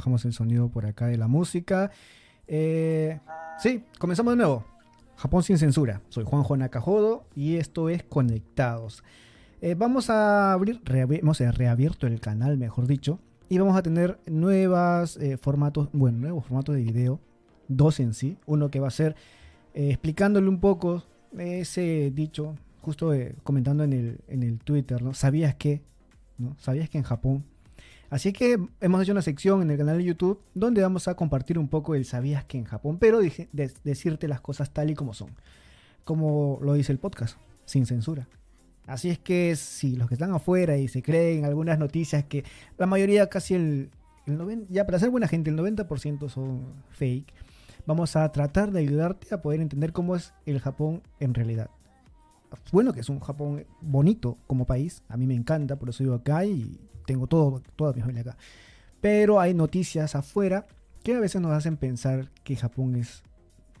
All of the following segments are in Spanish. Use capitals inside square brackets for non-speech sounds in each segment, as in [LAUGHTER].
Bajamos el sonido por acá de la música. Eh, sí, comenzamos de nuevo. Japón sin censura. Soy Juanjo Nakajodo y esto es Conectados. Eh, vamos a abrir, hemos reabierto el canal, mejor dicho, y vamos a tener nuevas eh, formatos, bueno, nuevos formatos de video, dos en sí. Uno que va a ser eh, explicándole un poco ese dicho, justo eh, comentando en el, en el Twitter, ¿no? ¿Sabías que? ¿no? ¿Sabías que en Japón Así que hemos hecho una sección en el canal de YouTube donde vamos a compartir un poco el sabías que en Japón, pero de- decirte las cosas tal y como son, como lo dice el podcast, sin censura. Así es que si los que están afuera y se creen algunas noticias que la mayoría, casi el, el 90, ya para ser buena gente, el 90% son fake, vamos a tratar de ayudarte a poder entender cómo es el Japón en realidad. Bueno, que es un Japón bonito como país, a mí me encanta, por eso vivo acá y tengo todo, toda mi familia acá. Pero hay noticias afuera que a veces nos hacen pensar que Japón es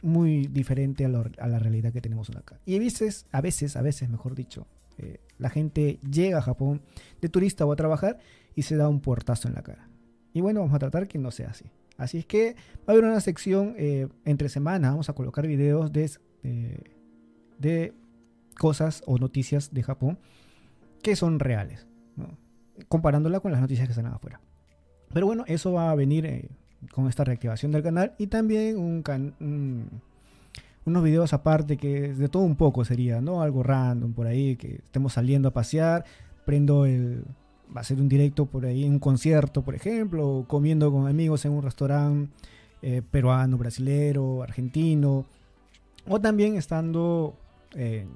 muy diferente a, la realidad que tenemos acá. Y a veces, a veces, a veces, mejor dicho, eh, la gente llega a Japón de turista o a trabajar y se da un puertazo en la cara. Y bueno, vamos a tratar que no sea así. Así es que va a haber una sección eh, entre semana, vamos a colocar videos de, eh, de cosas o noticias de Japón que son reales. Comparándola con las noticias que salen afuera. Pero bueno, eso va a venir eh, con esta reactivación del canal y también unos videos aparte que de todo un poco sería, ¿no? Algo random por ahí, que estemos saliendo a pasear, prendo el... Va a ser un directo por ahí, un concierto, por ejemplo, comiendo con amigos en un restaurante eh, peruano, brasilero, argentino, o también estando eh,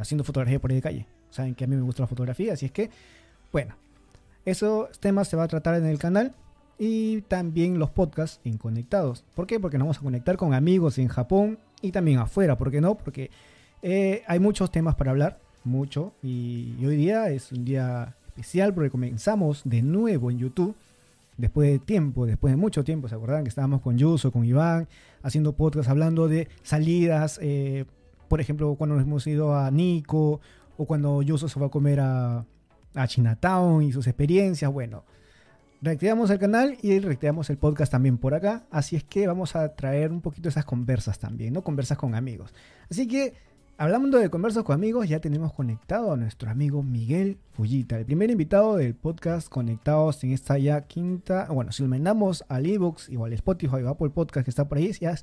haciendo fotografía por ahí de calle. Saben que a mí me gusta la fotografía, así es que, bueno, esos temas se va a tratar en el canal y también los podcasts en Conectados. ¿Por qué? Porque nos vamos a conectar con amigos en Japón y también afuera. ¿Por qué no? Porque eh, hay muchos temas para hablar, mucho. Y, hoy día es un día especial porque comenzamos de nuevo en YouTube. Después de tiempo, después de mucho tiempo, ¿se acuerdan que estábamos con Yuso, con Iván, haciendo podcast hablando de salidas? eh, por ejemplo, cuando nos hemos ido a Nico o cuando Yuso se a comer a, Chinatown y sus experiencias. Bueno, reactivamos el canal y reactivamos el podcast también por acá. Así es que vamos a traer un poquito esas conversas también, ¿no? Conversas con amigos. Así que, hablando de conversas con amigos, ya tenemos conectado a nuestro amigo Miguel Fullita, el primer invitado del podcast Conectados en esta ya quinta. Bueno, si lo mandamos al Evox, igual Spotify o Apple Podcast que está por ahí, ya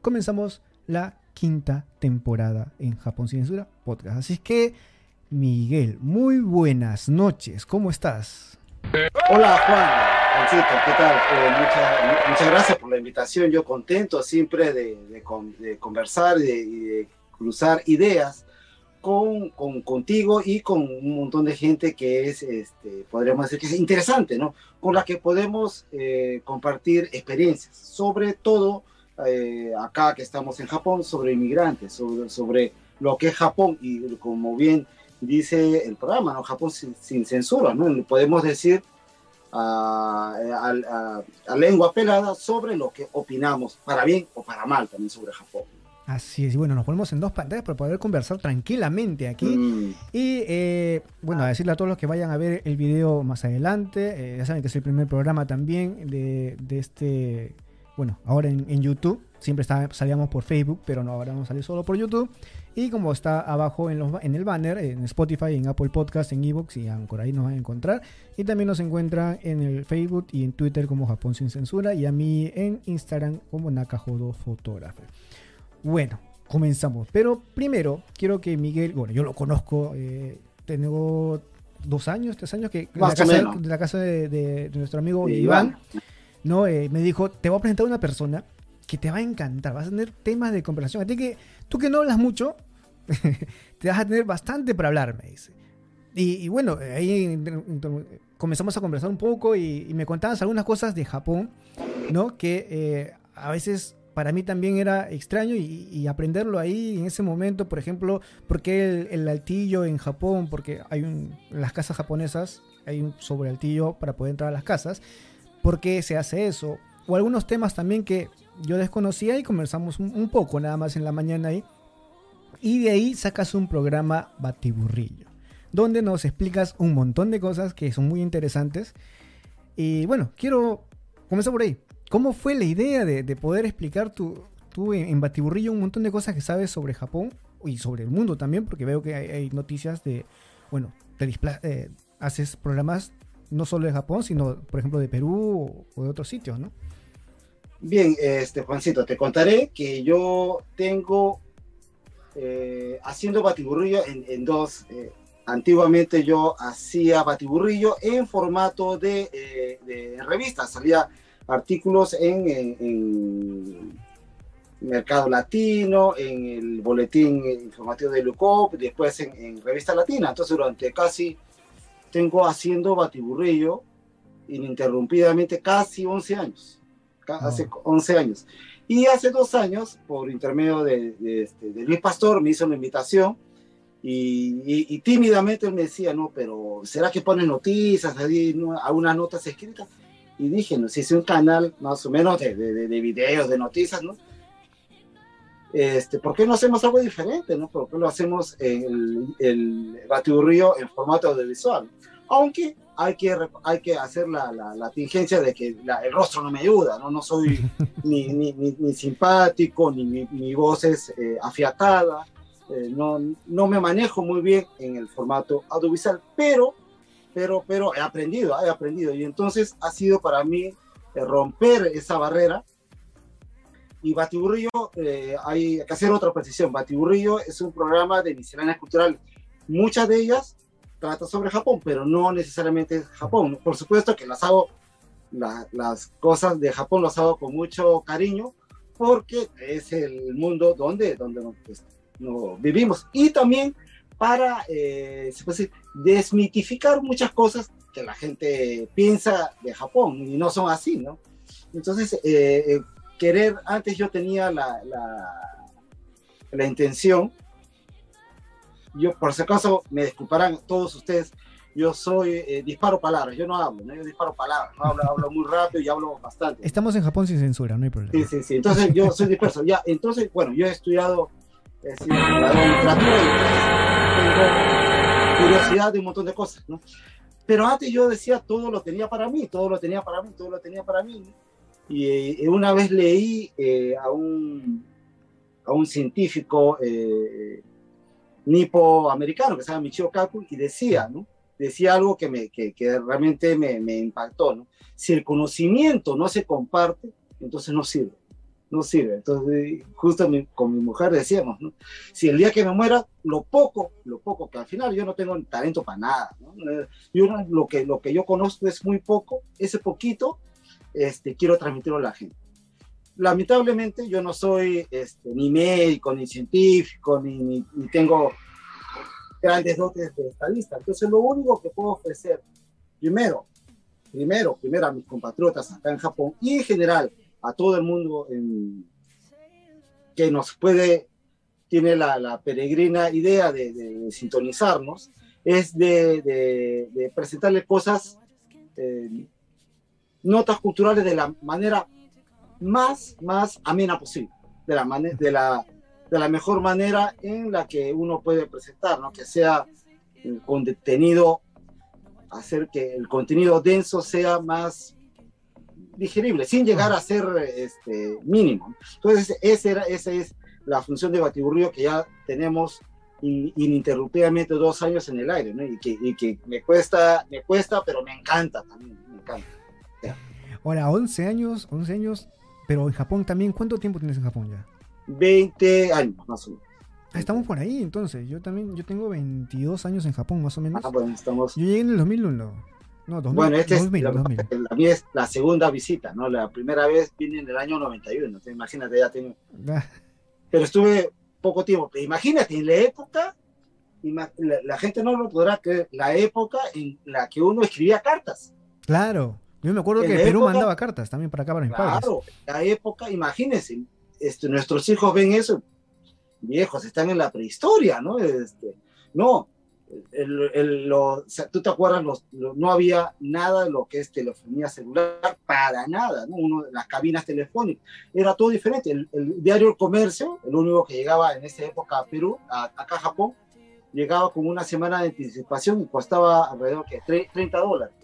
comenzamos la quinta temporada en Japón Sin Censura Podcast. Así es que, Miguel, muy buenas noches, ¿cómo estás? Hola Juan, Juancito, ¿qué tal? Eh, muchas, muchas gracias por la invitación. Yo contento siempre de, de de conversar y de, de cruzar ideas con, con- contigo y con un montón de gente que es, este, podríamos decir que es interesante, ¿no? Con la que podemos eh, compartir experiencias, sobre todo eh, acá que estamos en Japón, sobre inmigrantes, sobre, sobre lo que es Japón y como bien dice el programa, ¿no? Japón sin, sin censura, ¿no? Podemos decir a, a- a- a lengua pelada sobre lo que opinamos, para bien o para mal también sobre Japón. Así es, y bueno, nos ponemos en dos pantallas para poder conversar tranquilamente aquí. Mm, Y eh, bueno, a decirle a todos los que vayan a ver el video más adelante, eh, ya saben que es el primer programa también de, de este bueno, ahora en, en YouTube. Siempre está- salíamos por Facebook, pero no, ahora vamos a salir solo por YouTube. Y como está abajo en, los, en el banner, en Spotify, en Apple Podcast, en Evox y Anchor, ahí nos van a encontrar. Y también nos encuentran en el Facebook y en Twitter como Japón Sin Censura. Y a mí en Instagram como Nakajodo Fotógrafo. Bueno, comenzamos. Pero primero, quiero que Miguel, bueno, yo lo conozco, eh, tengo dos años, tres años que de la casa, de, la casa de, de- de nuestro amigo Iván. ¿No? Eh, me dijo, te voy a presentar una persona que te va a encantar, vas a tener temas de conversación. A ti que, tú que no hablas mucho, [LAUGHS] te vas a tener bastante para hablar, me dice. Y, bueno, ahí comenzamos a conversar un poco y, y me contabas algunas cosas de Japón, ¿no? Que eh, a veces para mí también era extraño y, aprenderlo ahí en ese momento, por ejemplo, por qué el, el altillo en Japón, porque hay en las casas japonesas hay un sobrealtillo para poder entrar a las casas, por qué se hace eso, o algunos temas también que yo desconocía y conversamos un, un poco nada más en la mañana ahí, y de ahí sacas un programa Batiburrillo, donde nos explicas un montón de cosas que son muy interesantes. Y bueno, quiero comenzar por ahí. ¿Cómo fue la idea de, de poder explicar tú, tú en, Batiburrillo un montón de cosas que sabes sobre Japón y sobre el mundo también? Porque veo que hay, hay noticias de, bueno, te eh, haces programas no solo de Japón, sino por ejemplo de Perú o, de otros sitios, ¿no? Bien, este Juancito, te contaré que yo tengo eh, haciendo batiburrillo en, dos. eh, antiguamente yo hacía batiburrillo en formato de, eh, de revista, salía artículos en, en- en Mercado Latino, en el boletín informativo de Lucop, después en, en Revista Latina. Entonces durante casi, tengo haciendo batiburrillo ininterrumpidamente casi 11 años. Ah. Hace 11 años. Y hace dos años, por intermedio de, de, este, de Luis Pastor, me hizo una invitación y, y- y tímidamente él me decía, no, pero ¿será que pones noticias, ahí, no, algunas notas escritas? Y dije, no, si es un canal más o menos de- de videos, de noticias, ¿no? Este, ¿Por qué no hacemos algo diferente, no? ¿Por qué lo hacemos el, el batiburrillo en formato audiovisual? Aunque hay que, hay que hacer la, la, la tingencia de que la- el rostro no me ayuda, ¿no? No soy [LAUGHS] ni, ni, ni, ni simpático, ni mi, mi voz es eh, afiatada, eh, no, no me manejo muy bien en el formato audiovisual, pero, pero, pero he aprendido, he aprendido. Y entonces ha sido para mí eh, romper esa barrera. Y Batiburrillo, eh, hay que hacer otra precisión. Batiburrillo es un programa de misceláneas culturales. Muchas de ellas tratan sobre Japón, pero no necesariamente es Japón. Por supuesto que las hago, la- las cosas de Japón las hago con mucho cariño, porque es el mundo donde, donde pues, no vivimos. Y también para eh, se puede decir, desmitificar muchas cosas que la gente piensa de Japón y no son así, ¿no? Entonces, eh, eh, querer, antes yo tenía la, la, la intención, yo por si acaso me disculparán todos ustedes, yo soy, eh, disparo palabras, yo no hablo, ¿no? yo disparo palabras, no hablo, hablo muy rápido y hablo bastante. Estamos en Japón sin censura, no hay problema. Sí, sí, sí. Entonces yo soy disperso. Ya, entonces, bueno, yo he estudiado eh, sí, literatura y pues, tengo curiosidad de un montón de cosas, ¿no? Pero antes yo decía todo lo tenía para mí, todo lo tenía para mí, todo lo tenía para mí. ¿no? Y eh, una vez leí eh, a, un, a un científico eh, nipo-americano que se llama Michio Kaku y decía, ¿no? Decía algo que, me, que, que realmente me, me impactó, ¿no? Si el conocimiento no se comparte, entonces no sirve, no sirve. Entonces, justo mi- con mi mujer decíamos, ¿no? Si el día que me muera, lo poco, lo poco, que al final yo no tengo talento para nada, ¿no? Yo lo, que, lo que yo conozco es muy poco, ese poquito, este, quiero transmitirlo a la gente. Lamentablemente yo no soy este, ni médico, ni científico, ni, ni, ni tengo grandes dotes de estadista. Entonces lo único que puedo ofrecer, primero, primero, primero a mis compatriotas acá en Japón y en general a todo el mundo en- que nos puede, tiene la, la peregrina idea de, de sintonizarnos, es de, de, de presentarle cosas, eh, notas culturales de la manera más, más amena posible, de la, de la, de la mejor manera en la que uno puede presentar, ¿no? que sea con contenido, hacer que el contenido denso sea más, digerible, sin llegar a ser este, mínimo. Entonces, esa, era, esa es la función de Batiburrillo que ya tenemos in- ininterrumpidamente dos años en el aire. Y que, y que me cuesta, me cuesta, pero me encanta también, me encanta. Ahora, 11 años, 11 años, pero en Japón también, ¿cuánto tiempo tienes en Japón ya? 20 años más o menos. Ah, estamos por ahí, entonces. Yo también, yo tengo 22 años en Japón, más o menos. Ah, bueno, estamos... Yo llegué en el 2001. No, 2000, Bueno, este es, 2000, lo que 2000. pasa es que la mía es la segunda visita, ¿no? La primera vez vine en el año 91, entonces imagínate, ya tengo... Ah, Pero estuve poco tiempo. Pero imagínate, en la época, la gente no lo podrá creer, la época en la que uno escribía cartas. Claro. Yo me acuerdo En que Perú época- mandaba cartas también para acá, para mis padres. Claro, la época, imagínense, este, nuestros hijos ven eso, viejos, están en la prehistoria, ¿no? Este, no, el- el- lo- tú te acuerdas, los, lo- no había nada de lo que es telefonía celular, para nada, ¿no? Uno, las cabinas telefónicas, era todo diferente. El, el diario El Comercio, el único que llegaba en esa época a Perú, a- acá a Japón, llegaba con una semana de anticipación y costaba alrededor de 30 dólares.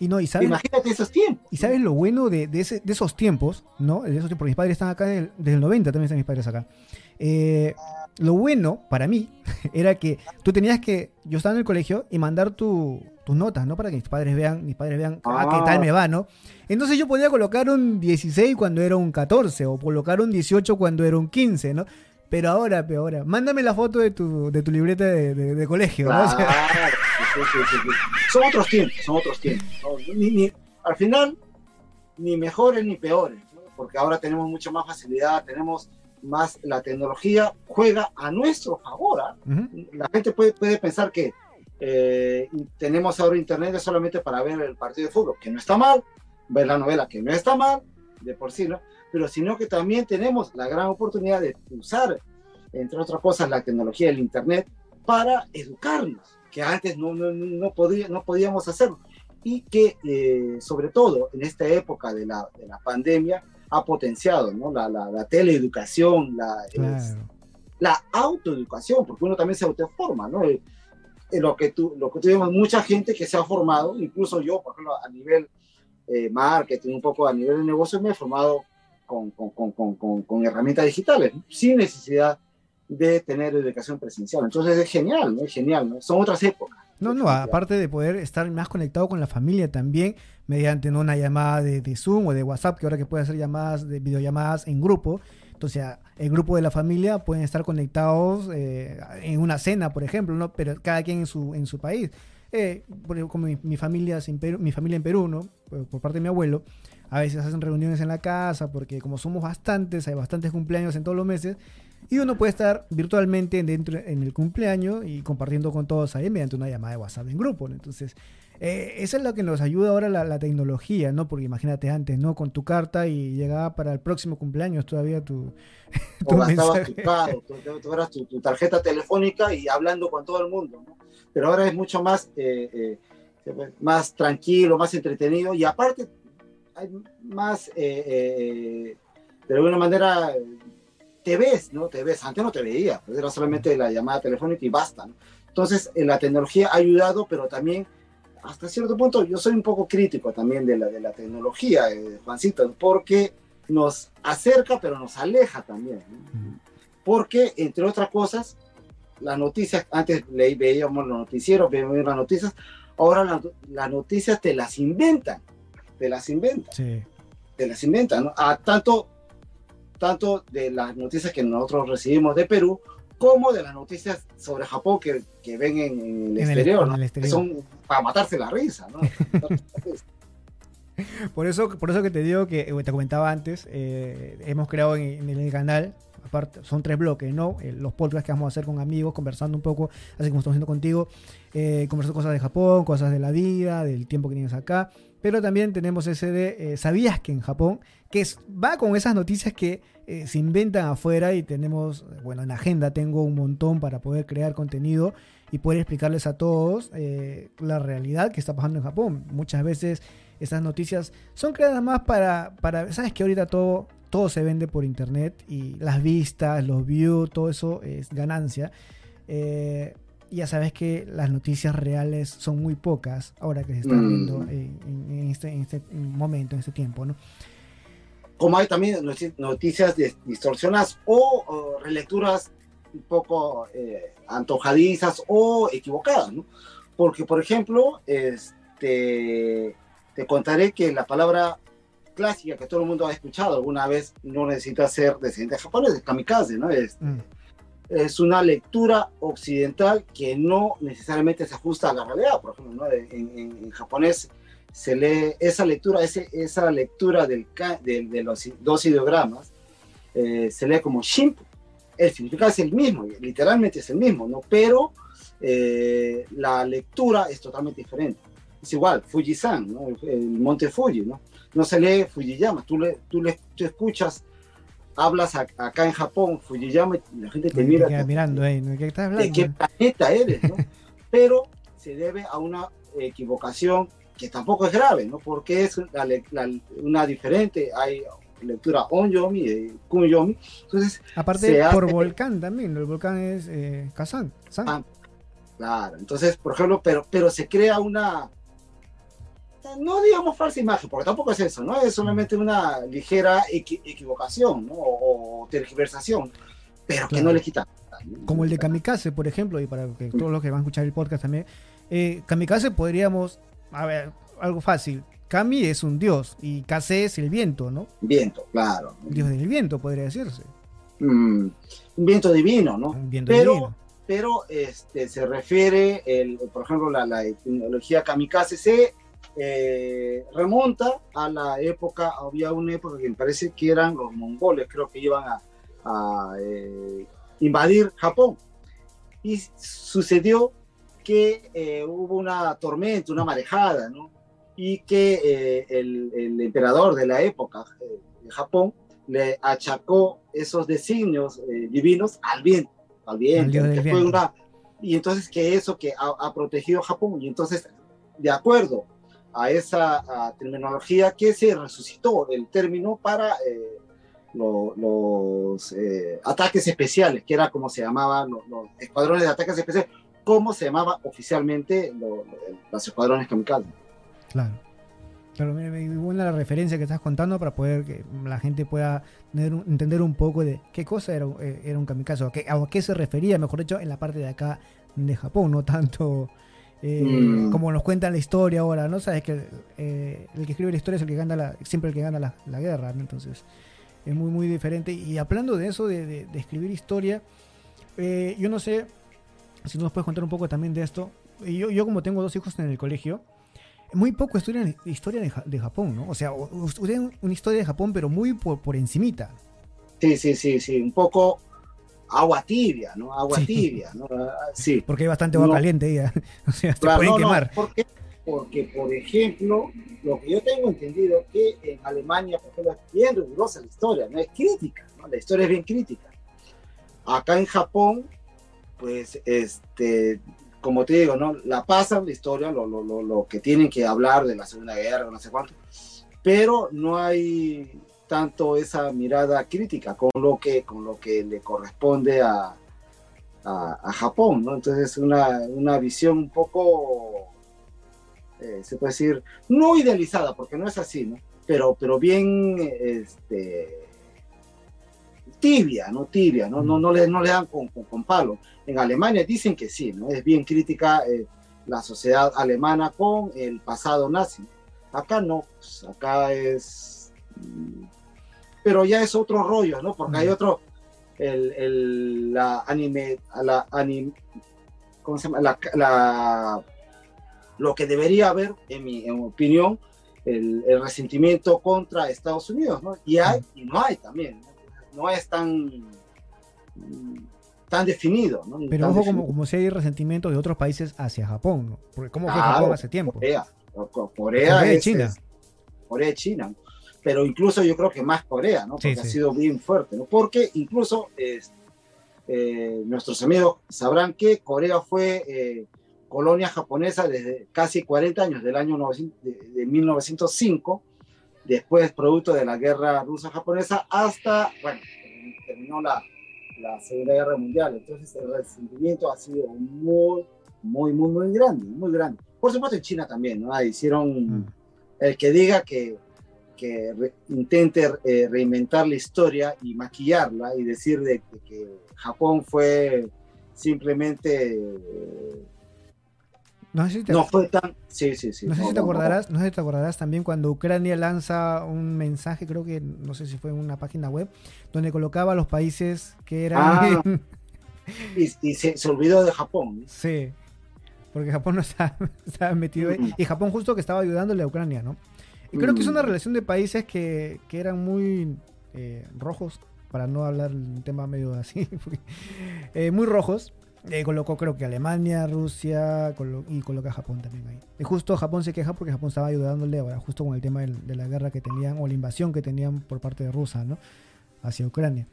Y no, y sabes, Imagínate esos tiempos. y sabes lo bueno de, de, ese- de esos tiempos, ¿no? De esos tiempos, porque mis padres están acá del- desde el 90, también están mis padres acá. Eh, lo bueno para mí [LAUGHS] era que tú tenías que, yo estaba en el colegio y mandar tu- tus notas, ¿no? Para que mis padres vean, mis padres vean, ah, qué Ah. tal me va, ¿no? Entonces yo podía colocar un 16 cuando era un 14 o colocar un 18 cuando era un 15, ¿no? Pero ahora, pero ahora, mándame la foto de tu, de tu libreta de, de- de colegio, ¿no? O sea, Claro, sí, sí, sí, sí. Son otros tiempos, son otros tiempos. ¿no? Ni- ni- al final, ni mejores ni peores, ¿no? porque ahora tenemos mucha más facilidad, tenemos más, la tecnología juega a nuestro favor. ¿ah? La gente puede, puede pensar que eh, tenemos ahora internet solamente para ver el partido de fútbol, que no está mal, ver la novela, que no está mal, de por sí, ¿no? Pero sino que también tenemos la gran oportunidad de usar, entre otras cosas, la tecnología del internet para educarnos, que antes no, no, no, podía, no podíamos hacerlo. Y que, eh, sobre todo, en esta época de la, de la pandemia, ha potenciado ¿no? la, la, la teleeducación, la, es- Claro. la autoeducación, porque uno también se autoforma, ¿no? Eh, eh, lo que tú, lo que tuvimos mucha gente que se ha formado, incluso yo, por ejemplo, a nivel eh, marketing, un poco a nivel de negocio, me he formado con, con, con, con, herramientas digitales, ¿no? sin necesidad de tener educación presencial. Entonces es genial, ¿no? Es genial, ¿no? Son otras épocas. No, no, aparte de poder estar más conectado con la familia también, mediante ¿no? una llamada de, de Zoom o de WhatsApp, que ahora que puede hacer llamadas, de videollamadas en grupo. Entonces, el grupo de la familia pueden estar conectados eh, en una cena, por ejemplo, ¿no? Pero cada quien en su, en su país. Eh, por ejemplo, como mi, mi familia es en Perú, mi familia en Perú, ¿no? Por, por parte de mi abuelo, a veces hacen reuniones en la casa, porque como somos bastantes, hay bastantes cumpleaños en todos los meses, y uno puede estar virtualmente dentro en el cumpleaños y compartiendo con todos ahí mediante una llamada de WhatsApp en grupo. ¿no? Entonces, eh, eso es lo que nos ayuda ahora la, la tecnología, ¿no? Porque imagínate antes, ¿no? Con tu carta y llegaba para el próximo cumpleaños todavía tu, [LAUGHS] O tu gastabas mensaje. tu, eras tu, tu tarjeta telefónica y hablando con todo el mundo, ¿no? Pero ahora es mucho más, eh, eh, más tranquilo, más entretenido y aparte hay más, eh, eh, de alguna manera, te ves, ¿no? Te ves. Antes no te veía, pues era solamente la llamada telefónica y basta, ¿no? Entonces, eh, la tecnología ha ayudado, pero también, hasta cierto punto, yo soy un poco crítico también de la, de la tecnología, eh, Juancito, porque nos acerca, pero nos aleja también. ¿no? Porque, entre otras cosas, las noticias, antes leí, veíamos los noticieros, veíamos las noticias, ahora la- las noticias te las inventan, te las inventan, Sí. te las inventan, ¿no? A tanto, tanto de las noticias que nosotros recibimos de Perú, como de las noticias sobre Japón que, que ven en, en el En el- exterior, en ¿no? el Que exterior. son para matarse la risa, ¿no? [LAUGHS] Por eso, por eso que te digo que eh, te comentaba antes, eh, hemos creado en, en el canal, aparte, son tres bloques, ¿no? Eh, los podcasts que vamos a hacer con amigos, conversando un poco, así como estamos haciendo contigo, eh, conversando cosas de Japón, cosas de la vida, del tiempo que tienes acá. Pero también tenemos ese de eh, ¿Sabías que en Japón? Que va con esas noticias que se inventan afuera y tenemos, bueno, en agenda tengo un montón para poder crear contenido y poder explicarles a todos la realidad que está pasando en Japón. Muchas veces esas noticias son creadas más para, para sabes que ahorita todo, todo se vende por internet y las vistas, los views, todo eso es ganancia. Eh, ya sabes que las noticias reales son muy pocas ahora que se están Mm. viendo en, en este, en este momento, en este tiempo, ¿no? como hay también noti- noticias dis- distorsionadas o, o relecturas un poco eh, antojadizas o equivocadas, ¿no? Porque, por ejemplo, este, te contaré que la palabra clásica que todo el mundo ha escuchado alguna vez no necesita ser descendiente japonés, es kamikaze, ¿no? Es, Mm. es una lectura occidental que no necesariamente se ajusta a la realidad. Por ejemplo, ¿no? en, en- en japonés se lee esa lectura, ese, esa lectura del, de los dos ideogramas, eh, se lee como shimpu. El significado es el mismo, literalmente es el mismo, ¿no? Pero eh, la lectura es totalmente diferente. Es igual, Fujisan, ¿no? el monte Fuji, ¿no? No se lee Fujiyama, tú, le, tú, le, tú escuchas, hablas a- acá en Japón, Fujiyama, y la gente te mira. mirando ¿no? ¿Qué estás ¿De qué planeta eres? ¿no? [LAUGHS] Pero se debe a una equivocación que tampoco es grave, ¿no? Porque es la le- la- una diferente, hay lectura onyomi, eh, kunyomi, entonces, Aparte, por hace- volcán también, el volcán es eh, Kazán. San. Ah, claro, entonces, por ejemplo, pero, pero se crea una, no digamos falsa imagen, porque tampoco es eso, ¿no? Es solamente una ligera equi- equivocación, ¿no? O, o tergiversación, pero que no le quita. Como el de Kamikaze, por ejemplo, y para que todos los que van a escuchar el podcast también. eh, Kamikaze podríamos, a ver, algo fácil. Kami es un dios y Kase es el viento, ¿no? Viento, claro. Dios del viento, podría decirse. Mm, un viento divino, ¿no? Un viento Pero, divino. pero este, se refiere, el, por ejemplo, la, la etimología kamikaze se eh, remonta a la época, había una época que me parece que eran los mongoles, creo que iban a, a, eh, invadir Japón. Y sucedió que eh, hubo una tormenta, una marejada, ¿no? Y que eh, el, el emperador de la época eh, de Japón le achacó esos designios eh, divinos al viento, al viento, que fue una- y entonces que eso que ha, ha protegido Japón, y entonces, de acuerdo a esa a terminología que se resucitó el término para eh, lo- los eh, ataques especiales, que era como se llamaban los, los escuadrones de ataques especiales, como se llamaba oficialmente lo- lo- los escuadrones kamikaze. Claro. Mira, muy buena la referencia que estás contando para poder que la gente pueda tener entender un poco de qué cosa era, eh, era un kamikaze, o a qué, a qué se refería, mejor dicho, en la parte de acá de Japón, no tanto eh, Mm. como nos cuentan la historia ahora, ¿no? Sabes que eh, el que escribe la historia es el que gana la, siempre el que gana la, la guerra, ¿no? Entonces, es muy, muy diferente. Y hablando de eso, de, de- de escribir historia, eh, yo no sé si nos puedes contar un poco también de esto. Yo, yo como tengo dos hijos en el colegio, muy poco estudian historia de, Ja- de Japón, ¿no? O sea, estudian una historia de Japón, pero muy por, por encimita. Sí, sí, sí, sí, un poco agua tibia, ¿no? Agua Sí. tibia, ¿no? Ah, Sí. Porque hay bastante agua No. caliente ahí. [LAUGHS] O sea, se Claro, pueden no, no, quemar. ¿por qué? Porque, por ejemplo, lo que yo tengo entendido es que en Alemania, por ejemplo, es bien rigurosa la historia, no es crítica, ¿no? La historia es bien crítica. Acá en Japón, pues, este, como te digo, ¿no? La pasan la historia, lo, lo, lo, lo que tienen que hablar de la Segunda Guerra, no sé cuánto, pero no hay tanto esa mirada crítica con lo que, con lo que le corresponde a, a, Japón, ¿no? Entonces una, una visión un poco, eh, se puede decir, no idealizada, porque no es así, ¿no? Pero, pero bien, este, tibia, ¿no? Tibia, ¿no? No, no, le, no le dan con, con, con palo. En Alemania dicen que sí, ¿no? Es bien crítica eh, la sociedad alemana con el pasado nazi. Acá no, pues, acá es... Pero ya es otro rollo, ¿no? Porque hay otro, el, el, la anime, la anim, ¿cómo se llama? La, la- lo que debería haber, en mi, en mi opinión, el, el resentimiento contra Estados Unidos, ¿no? Y hay, y no hay también, ¿no? No es tan, tan definido, ¿no? Pero Tan ojo, definido. como, como si hay resentimiento de otros países hacia Japón, ¿no? Porque ¿cómo fue Claro, Japón hace tiempo? Corea, Co- Corea, Corea y es- China. es- Corea y China. Pero incluso yo creo que más Corea, ¿no? Sí, Porque ha sí. sido bien fuerte, ¿no? Porque incluso es- eh, nuestros amigos sabrán que Corea fue eh, colonia japonesa desde casi 40 años, del año 900 de, de 1905, después producto de la guerra rusa-japonesa, hasta, bueno, terminó la, la Segunda Guerra Mundial. Entonces el resentimiento ha sido muy, muy, muy, muy grande, muy grande. Por supuesto en China también, ¿no? Hicieron, Mm. el que diga que, que re- intente eh, reinventar la historia y maquillarla y decir de, de que Japón fue simplemente... eh, No sé si te, no fue tan... Sí, sí, sí. no sé si te acordarás, no sé si te acordarás también cuando Ucrania lanza un mensaje, creo que no sé si fue en una página web, donde colocaba a los países que eran Ah. [LAUGHS] Y, y se, se olvidó de Japón. Sí, porque Japón no [LAUGHS] estaba, estaba metido ahí. Mm. Y Japón justo que estaba ayudándole a Ucrania, ¿no? Creo que es una Mm. relación de países que, que eran muy eh, rojos, para no hablar un tema medio así, [LAUGHS] eh, muy rojos. Eh, colocó creo que Alemania, Rusia colo- y coloca a Japón también ahí. Y justo Japón se queja porque Japón estaba ayudándole ahora, justo con el tema de la guerra que tenían o la invasión que tenían por parte de Rusia, ¿no? Hacia Ucrania.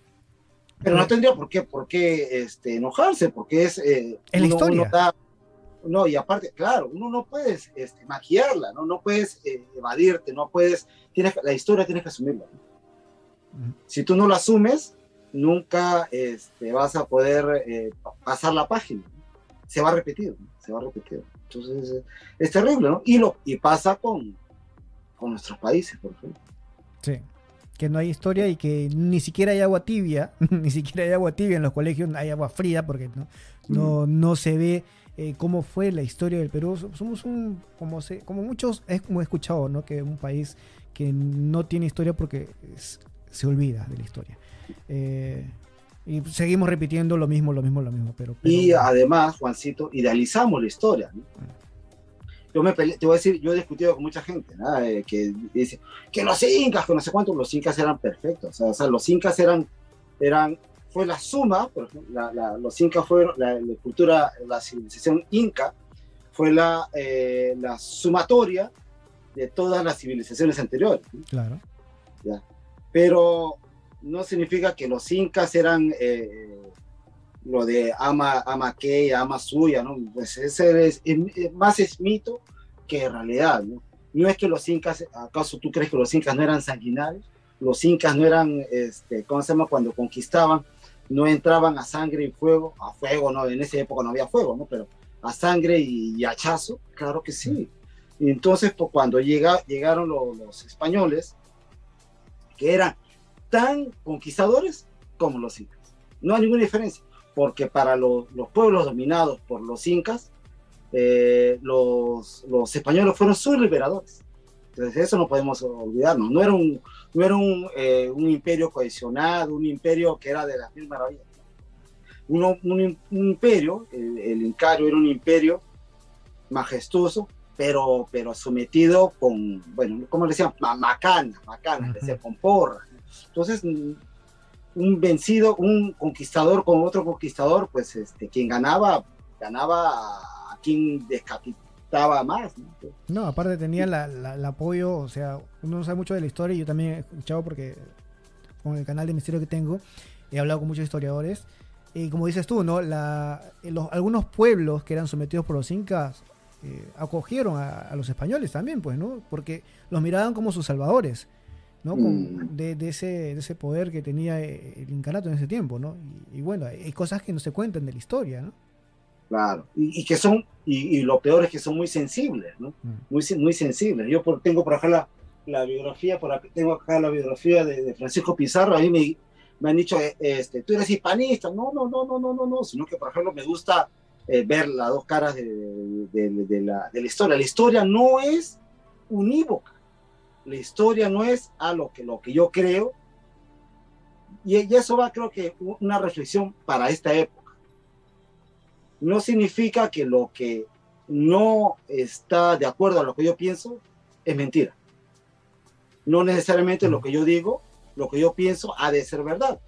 Pero no tendría por qué, por qué este, enojarse, porque es... eh, Es la uno- historia. uno da- no, y aparte, claro, uno no puedes este, maquillarla, ¿no? No puedes eh, evadirte, no puedes... Tienes, la historia tienes que asumirla. ¿no? Ujú. Si tú no la asumes, nunca este, vas a poder eh, pa- pasar la página. Se va a repetir, ¿no? se va a repetir. Entonces, es terrible, ¿no? Y, lo, y pasa con, con nuestros países, por ejemplo. Sí. Que no hay historia y que ni siquiera hay agua tibia, [LAUGHS] ni siquiera hay agua tibia en los colegios, hay agua fría porque no, no, no se ve eh, cómo fue la historia del Perú. So- Somos un, como, se, como muchos, es como he escuchado, ¿no? Que un país que no tiene historia porque es- se olvida de la historia. Eh, y seguimos repitiendo lo mismo, lo mismo, lo mismo. Pero, pero- Y además, Juancito, idealizamos la historia. ¿no? Yo me peleé- te voy a decir, yo he discutido con mucha gente ¿no? Eh, que dice que los incas, que no sé cuánto, los incas eran perfectos. O sea, o sea, los incas eran, eran, fue la suma, por ejemplo, la- la- los incas fueron, la, la cultura, la civilización inca fue la, eh, la sumatoria de todas las civilizaciones anteriores. ¿no? Claro. pero no significa que los incas eran eh, lo de ama, ama aquella, ama suya, ¿no? Pues ese es, es- es- más es mito que realidad, ¿no? No es que los incas, ¿acaso tú crees que los incas no eran sanguinarios? Los incas no eran, este, ¿cómo se llama? Cuando conquistaban, no entraban a sangre y fuego, a fuego, ¿no? En esa época no había fuego, ¿no? Pero a sangre y, y hachazo, claro que sí. Entonces, pues, cuando llega, llegaron lo- los españoles, que eran tan conquistadores como los incas. No hay ninguna diferencia, porque para lo- los pueblos dominados por los incas, eh, los, los españoles fueron sus liberadores. Entonces eso no podemos olvidarnos. No era un, no era un, eh, un imperio cohesionado, un imperio que era de las mil maravillas. Uno- un, un imperio, el, el incario era un imperio majestuoso, pero, pero sometido con, bueno, ¿cómo le decían? Ma- Macanas, macanas, Ujú. le decían, con porras. Entonces, un vencido, un conquistador con otro conquistador, pues este, quien ganaba, ganaba a, quien más. ¿no? No, aparte tenía la- la- el apoyo, o sea, uno no sabe mucho de la historia y yo también he escuchado porque con el canal de misterio que tengo he hablado con muchos historiadores y como dices tú, ¿no? La, los, algunos pueblos que eran sometidos por los incas eh, acogieron a, a los españoles también, pues, ¿no? Porque los miraban como sus salvadores, ¿no? Con- Mm. de, de ese, de ese poder que tenía eh, el incanato en ese tiempo, ¿no? Y, y bueno, hay cosas que no se cuentan de la historia, ¿no? Claro. Y, y que son, y, y lo peor es que son muy sensibles, ¿no? Mm. Muy, muy sensibles. Yo por- tengo por acá la, la biografía, por acá, tengo acá la biografía de, de Francisco Pizarro, a mí me, me han dicho, eh, este, tú eres hispanista, no, no, no, no, no, no, no, sino que por ejemplo me gusta eh, ver las dos caras de, de- de- de la, de la historia. La historia no es unívoca, la historia no es a lo que, lo que yo creo, y, y eso va creo que una reflexión para esta época. No significa que lo que no está de acuerdo a lo que yo pienso es mentira. No necesariamente lo que yo digo, lo que yo pienso ha de ser verdad.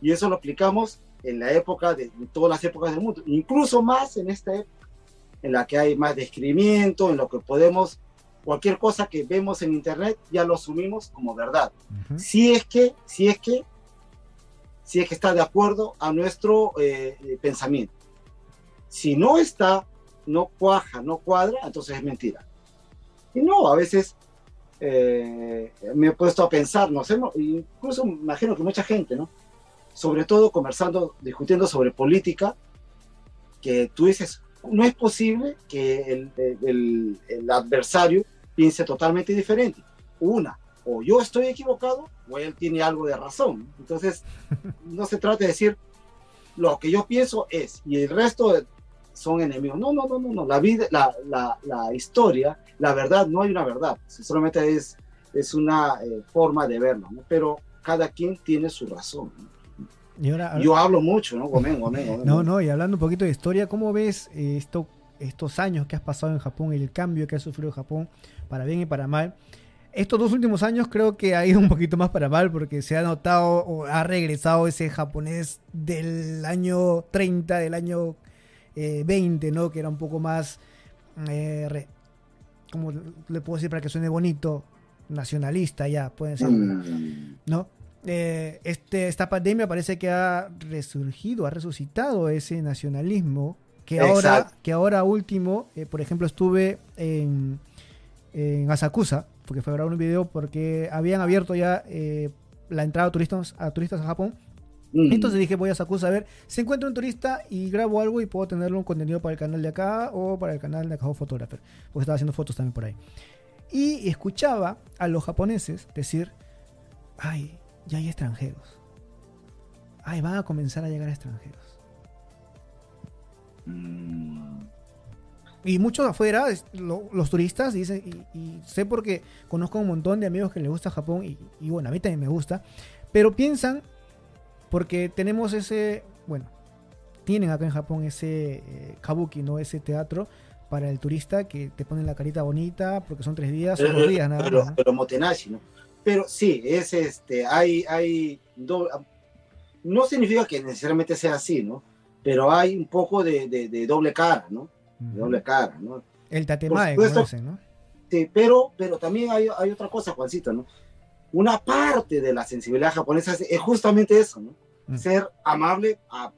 Y eso lo aplicamos en la época de en todas las épocas del mundo, incluso más en esta época, en la que hay más descrimiento, en lo que podemos, cualquier cosa que vemos en internet ya lo asumimos como verdad. Si es que, si es que, si es que está de acuerdo a nuestro eh, pensamiento. Si no está, no cuaja, no cuadra, entonces es mentira. Y no, a veces eh, me he puesto a pensar, no sé, incluso imagino que mucha gente, ¿no? sobre todo conversando, discutiendo sobre política, que tú dices, no es posible que el, el, el adversario piense totalmente diferente. Una, o yo estoy equivocado o él tiene algo de razón. Entonces, no se trata de decir lo que yo pienso es y el resto son enemigos. No, no, no, no, no. La vida, la, la, la historia, la verdad, no hay una verdad. Solamente es, es una eh, forma de verlo, ¿no? Pero cada quien tiene su razón. ¿no? Y ahora, Yo hablo mucho, ¿no? Gomen, gomen, gomen. no, no, y hablando un poquito de historia, ¿cómo ves eh, esto, estos años que has pasado en Japón, el cambio que ha sufrido Japón, para bien y para mal? Estos dos últimos años creo que ha ido un poquito más para mal porque se ha notado o ha regresado ese japonés del año 30, del año eh, 20, ¿no? Que era un poco más, eh, re- ¿cómo le puedo decir para que suene bonito? Nacionalista ya, pueden ser, Mm, ¿no? Eh, este, esta pandemia parece que ha resurgido, ha resucitado ese nacionalismo que ahora, que ahora último, eh, por ejemplo, estuve en, en Asakusa, porque fue a grabar un video porque habían abierto ya eh, la entrada a turistas, a turistas a Japón. Mm. Entonces dije, voy a Asakusa a ver si encuentro un turista y grabo algo y puedo tenerlo un contenido para el canal de acá o para el canal de Akao Photographer, porque estaba haciendo fotos también por ahí. Y escuchaba a los japoneses decir, ay, ya hay extranjeros. Ay, van a comenzar a llegar extranjeros. Mm. Y muchos afuera, lo- los turistas, dicen, y, y sé porque conozco un montón de amigos que les gusta Japón, y, y bueno, a mí también me gusta, pero piensan, porque tenemos ese, bueno, tienen acá en Japón ese eh, kabuki, ¿no? Ese teatro para el turista que te ponen la carita bonita, porque son tres días o dos días nada pero, más. ¿no? pero Motenashi, ¿no? Pero sí, es este, hay, hay, do- no significa que necesariamente sea así, ¿no? Pero hay un poco de, de- de doble cara, ¿no? De doble cara, ¿no? El tatemae, como supuesto. dicen, ¿no? Sí, pero, pero también hay, hay otra cosa, Juancito, ¿no? Una parte de la sensibilidad japonesa es, es justamente eso, ¿no? Mm. Ser amable a-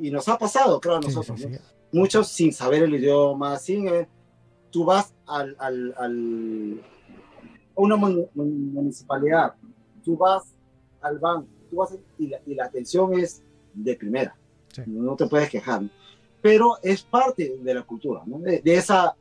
y nos ha pasado, creo, a Sí, nosotros, sí, ¿no? sí. muchos sin saber el idioma, sin eh, tú vas al, al, al- a una mun- mun- municipalidad, tú vas al banco, tú vas y la, y la atención es de primera, Sí. no te puedes quejar, ¿no? pero es parte de la cultura, ¿no? de, de esa,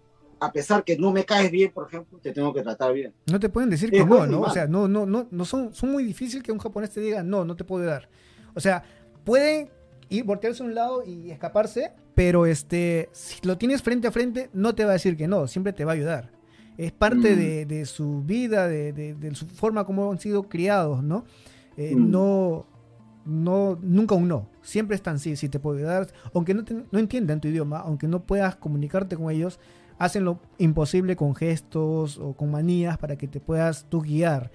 a pesar que no me caes bien, por ejemplo, te tengo que tratar bien. No te pueden decir Es que no, ¿no? O sea, no, no, no, no son, son muy difícil que un japonés te diga, no, no te puedo dar. O sea, pueden ir, voltearse a un lado y escaparse, pero este, si lo tienes frente a frente, no te va a decir que no, siempre te va a ayudar. Es parte Mm. de, de su vida, de, de- de su forma como han sido criados, ¿no? Eh, Mm. No, no, nunca un no. Siempre están sí, si te puedo ayudar. Aunque no, te- no entiendan tu idioma, aunque no puedas comunicarte con ellos, hacen lo imposible con gestos o con manías para que te puedas tú guiar.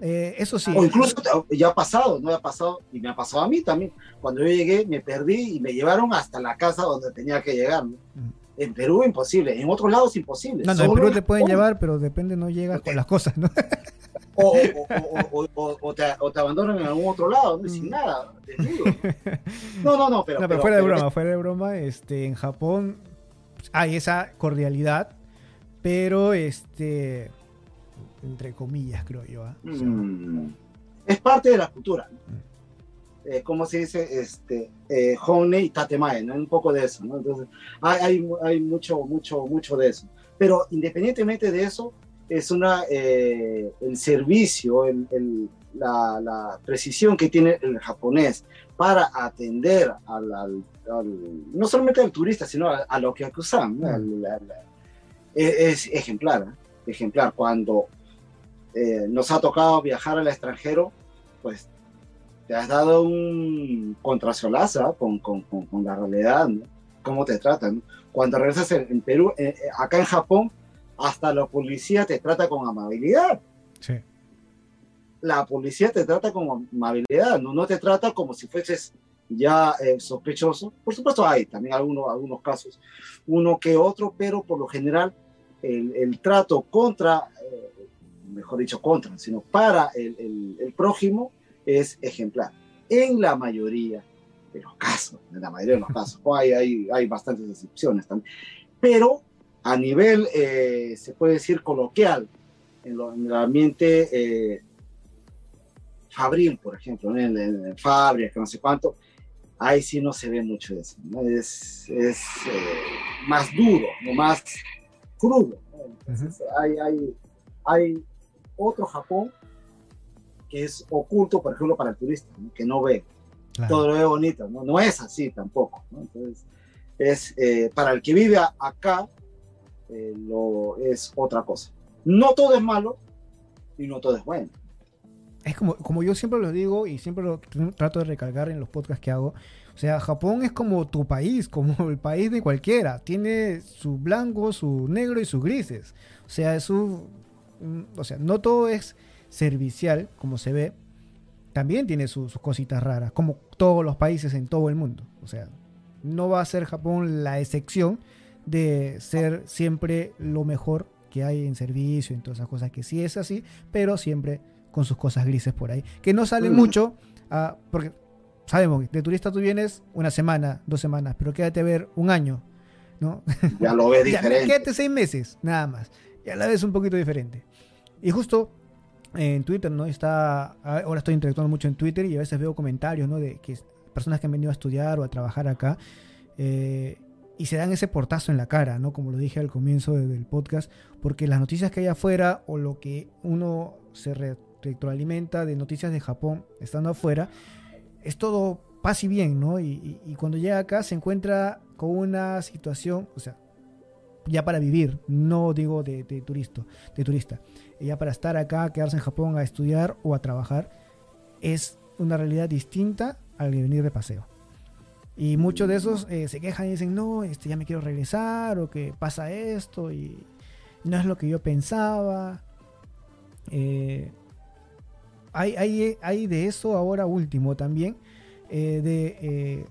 Eh, eso sí. O incluso ya ha pasado, no ha pasado, y me ha pasado a mí también. Cuando yo llegué, me perdí y me llevaron hasta la casa donde tenía que llegar. ¿no? Mm. En Perú imposible, en otros lados imposible. No, no, en Perú te pueden llevar, pero depende, no llegas con las cosas, ¿no? O, o- o- o- te, o te abandonan en algún otro lado, ¿no? sin Mm. nada, desnudo. [LAUGHS] No, no, no, pero. no, pero fuera de broma, fuera de broma, este, en Japón hay esa cordialidad, pero este, entre comillas, creo yo. Mm. Es parte de la cultura. ¿no? Eh, ¿Cómo se dice? Este, eh, Hone y Tatemae, ¿no? Un poco de eso, ¿no? Entonces, hay, hay, mucho, mucho, mucho de eso. Pero independientemente de eso, es una, eh, el servicio, el, el- la, la precisión que tiene el japonés para atender al- al- no solamente al turista, sino a, a lo que acusan, al- es, es ejemplar, ¿eh? ejemplar. Cuando eh, nos ha tocado viajar al extranjero, pues te has dado un contrasolazo ¿ah? con, con, con, con la realidad, ¿no? Cómo te tratan. Cuando regresas en, en Perú, eh, eh, acá en Japón, hasta la policía te trata con amabilidad. sí. La policía te trata con amabilidad, no, no te trata como si fueses ya eh, sospechoso. Por supuesto hay también algunos, algunos casos, uno que otro, pero por lo general el, el trato contra, eh, mejor dicho contra, sino para el, el- el prójimo es ejemplar. En la mayoría de los casos, en la mayoría de los casos, hay, hay, hay bastantes excepciones también, pero a nivel, eh, se puede decir, coloquial, en, lo- en el ambiente eh, Fabril, por ejemplo, en, en, en que no sé cuánto, ahí sí no se ve mucho eso, ¿no? es, es eh, más duro, ¿no? más crudo. ¿no? Entonces, hay, hay, hay otro Japón que es oculto, por ejemplo, para el turista, que no ve. Claro. Todo lo ve bonito, ¿no? No es así tampoco. Entonces, es, eh, para el que vive acá, eh, lo, es otra cosa. No todo es malo y no todo es bueno. Es como, como yo siempre lo digo y siempre lo trato de recalcar en los podcasts que hago. O sea, Japón es como tu país, [LAUGHS] como el país de cualquiera. Tiene su blanco, su negro y sus grises. O sea, es su, o sea, no todo es servicial, como se ve. También tiene su- sus cositas raras, como todos los países en todo el mundo. O sea, no va a ser Japón la excepción de ser siempre lo mejor que hay en servicio, en todas esas cosas, que sí es así, pero siempre con sus cosas grises por ahí, que no salen Mm. mucho, ah, porque sabemos que de turista tú vienes una semana, dos semanas, pero quédate a ver un año, ¿no? [LAUGHS] Ya lo ves [LAUGHS] Ya, diferente. quédate seis meses, nada más. Ya la ves un poquito diferente. Y justo en Twitter, ¿no? Está, ahora estoy interactuando mucho en Twitter y a veces veo comentarios, ¿no? De que personas que han venido a estudiar o a trabajar acá eh, y se dan ese portazo en la cara, ¿no? Como lo dije al comienzo de- del podcast, porque las noticias que hay afuera o lo que uno se re- retroalimenta de noticias de Japón estando afuera, es todo paz y bien, ¿no? Y, cuando llega acá se encuentra con una situación, o sea, ya para vivir, no digo de, de turista, de turista, ya para estar acá, quedarse en Japón a estudiar o a trabajar, es una realidad distinta al venir de paseo. Y muchos de esos eh, se quejan y dicen, no, este, ya me quiero regresar, o que pasa esto, y no es lo que yo pensaba. Eh, hay, hay, de eso ahora último también, eh, de eh,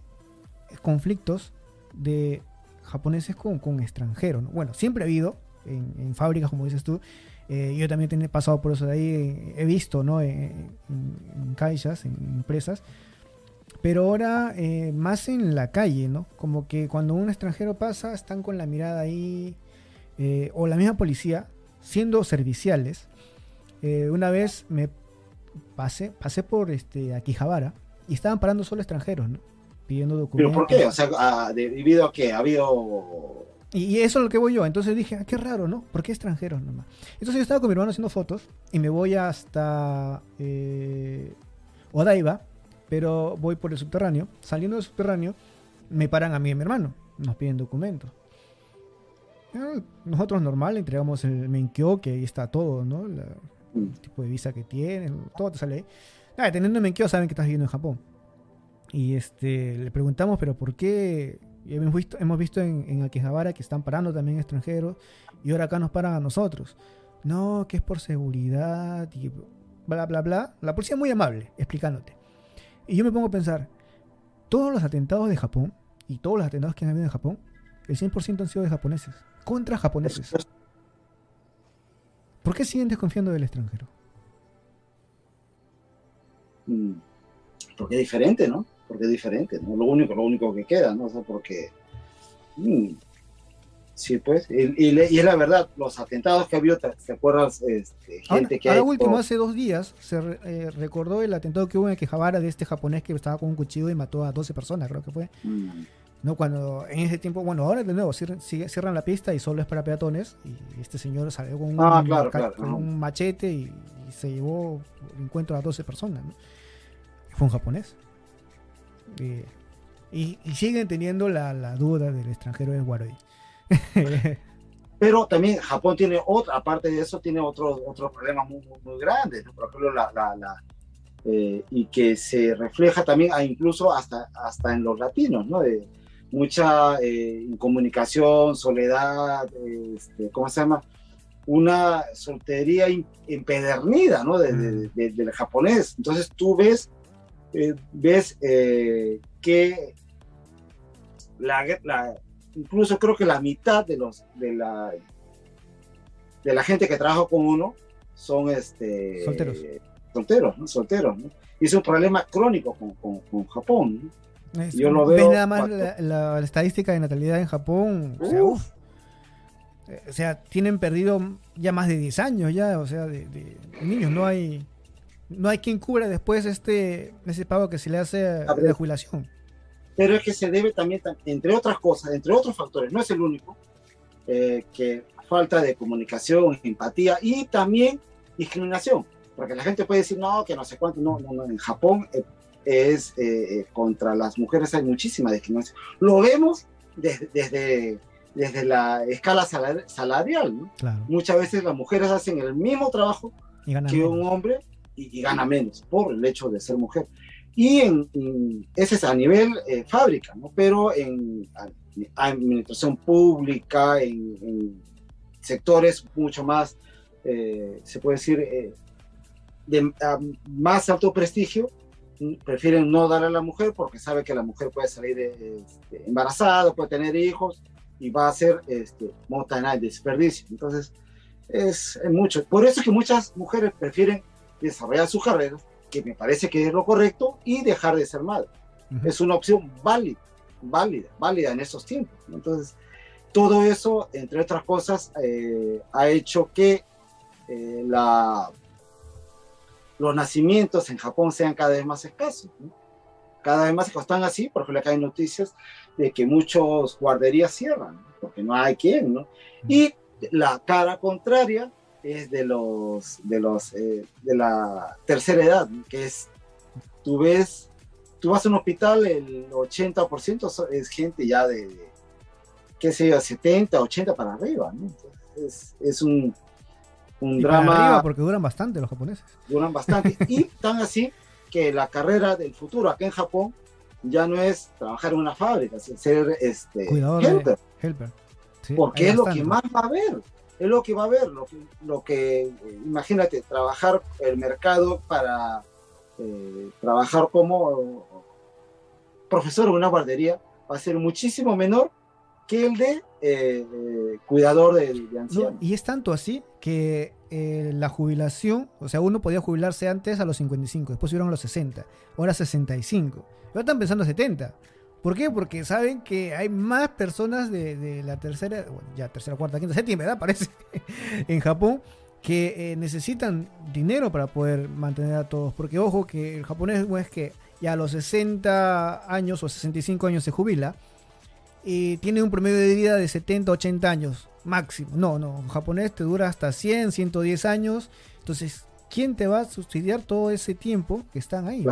conflictos de japoneses con, con extranjeros. ¿no? Bueno, siempre ha habido en, fábricas, como dices tú. eh, yo también he pasado por eso de ahí, he visto, ¿no? En, en, caixas, en empresas. Pero ahora eh, más en la calle, ¿no? Como que cuando un extranjero pasa, están con la mirada ahí. o la misma policía, siendo serviciales. Una vez me pasé, pasé por este, Akihabara y estaban parando solo extranjeros, ¿no? Pidiendo ¿Pero documentos. por qué? O sea, ah, de- ¿debido a qué? ¿Ha habido Y, y eso es lo que voy yo. Entonces dije, ah, qué raro, ¿no? ¿Por qué extranjeros nomás? Entonces yo estaba con mi hermano haciendo fotos y me voy hasta eh, Odaiba, pero voy por el subterráneo. Saliendo del subterráneo, me paran a mí y a mi hermano. Nos piden documentos. Ah, Nosotros normal entregamos el Menkyo, que ahí está todo, ¿no? La-. El tipo de visa que tienes, todo te sale ahí. Ah, teniendo Menkyo saben que estás viviendo en Japón. Y este, le preguntamos, pero ¿por qué? Y hemos visto, hemos visto en, en Akihabara que están parando también extranjeros y ahora acá nos paran a nosotros. No, que es por seguridad y bla, bla, bla. La policía es muy amable explicándote. Y yo me pongo a pensar, todos los atentados de Japón y todos los atentados que han habido en Japón, el 100% han sido de japoneses, contra japoneses. ¿Por qué siguen desconfiando del extranjero? Mm, Porque es diferente, ¿no? Porque es diferente, ¿no? Lo único, lo único que queda, ¿no? O sea, porque... mm, sí, pues, y, y y es la verdad, los atentados que ha habido, ¿te, acuerdas? Este, Ahora, gente que ahora ha hecho- último, hace dos días, se re- eh, recordó el atentado que hubo en Akihabara de este japonés que estaba con un cuchillo y mató a 12 personas, creo que fue. Mm, ¿no? Cuando en ese tiempo, bueno, ahora de nuevo cierran, cierran la pista y solo es para peatones y este señor salió con un, Ah, claro, ca- claro, con ajá. un machete y, y se llevó el encuentro a 12 personas, ¿no? Fue un japonés. Eh, y, y siguen teniendo la, la duda del extranjero del Waroi. [LAUGHS] Pero también Japón tiene otra, aparte de eso, tiene otros otros problemas muy, muy, muy grandes, ¿no? Por ejemplo, la, la, la, eh, y que se refleja también a incluso hasta, hasta en los latinos, ¿no? De mucha eh, incomunicación, soledad, este, ¿cómo se llama? Una soltería empedernida, ¿no? De- de- de- del japonés. Entonces tú ves, eh, ves eh, que la, la- incluso creo que la mitad de los de la de la gente que trabaja con uno son este Solteros. solteros ¿no? solteros ¿no? y es un problema crónico con, con- con Japón ¿no? Es- Yo lo ves veo nada más la, la- la estadística de natalidad en Japón. O sea, Uf. uf. Eh, O sea, tienen perdido ya más de 10 años ya, o sea, de, de niños. No hay No hay quien cubra después este ese pago que se le hace A ver. de jubilación. pero es que se debe también, tam- entre otras cosas, entre otros factores, no es el único, eh, que falta de comunicación, empatía y también discriminación, porque la gente puede decir, no, que no sé cuánto, no, no, no, en Japón eh, es eh, eh, contra las mujeres hay muchísima discriminación. Lo vemos desde, desde, desde la escala salar- salarial, ¿no? Claro. Muchas veces las mujeres hacen el mismo trabajo que un hombre y, y gana menos por el hecho de ser mujer. Y en, en- ese es a nivel eh, fábrica, ¿no? Pero en administración pública, en, en sectores mucho más, eh, se puede decir, de a más alto prestigio, prefieren no darle a la mujer porque sabe que la mujer puede salir este, embarazada, puede tener hijos y va a ser este, montaña de desperdicio. Entonces, es, es mucho. Por eso es que muchas mujeres prefieren desarrollar sus carreras, que me parece que es lo correcto, y dejar de ser madre. Ujú. Es una opción válida, válida, válida en esos tiempos. Entonces, todo eso, entre otras cosas, eh, ha hecho que eh, la, los nacimientos en Japón sean cada vez más escasos. ¿no? Cada vez más. Están así, por ejemplo, acá hay noticias de que muchos guarderías cierran, ¿no? porque no hay quien, ¿no? Y la cara contraria es de los de los eh, de la tercera edad, ¿no? que es tú ves, tú vas a un hospital, el 80% so- es gente ya de, de, qué sé yo, 70, 80 para arriba, ¿no? Entonces, es, es un, un Y para drama arriba porque duran bastante los japoneses. duran bastante. [LAUGHS] y tan así que la carrera del futuro acá en Japón ya no es trabajar en una fábrica, es ser este, Cuidador helper, de helper. Sí, porque es lo que más va a haber. Es lo que va a haber, lo que, lo que eh, imagínate, trabajar el mercado para eh, trabajar como profesor en una guardería va a ser muchísimo menor que el de eh, eh, cuidador de, de No, y es tanto así que eh, la jubilación, o sea, uno podía jubilarse antes a los 55, después subieron a los 60, ahora 65. Ahora están pensando a 70. ¿Por qué? Porque saben que hay más personas de, de la tercera, bueno, ya tercera, cuarta, quinta, séptima edad, [LAUGHS] parece, en Japón, que eh, necesitan dinero para poder mantener a todos. Porque ojo que el japonés es que ya a los 60 años o 65 años se jubila y tiene un promedio de vida de 70, 80 años máximo. No, no, un japonés te dura hasta 100, 110 años. Entonces, ¿quién te va a subsidiar todo ese tiempo que están ahí?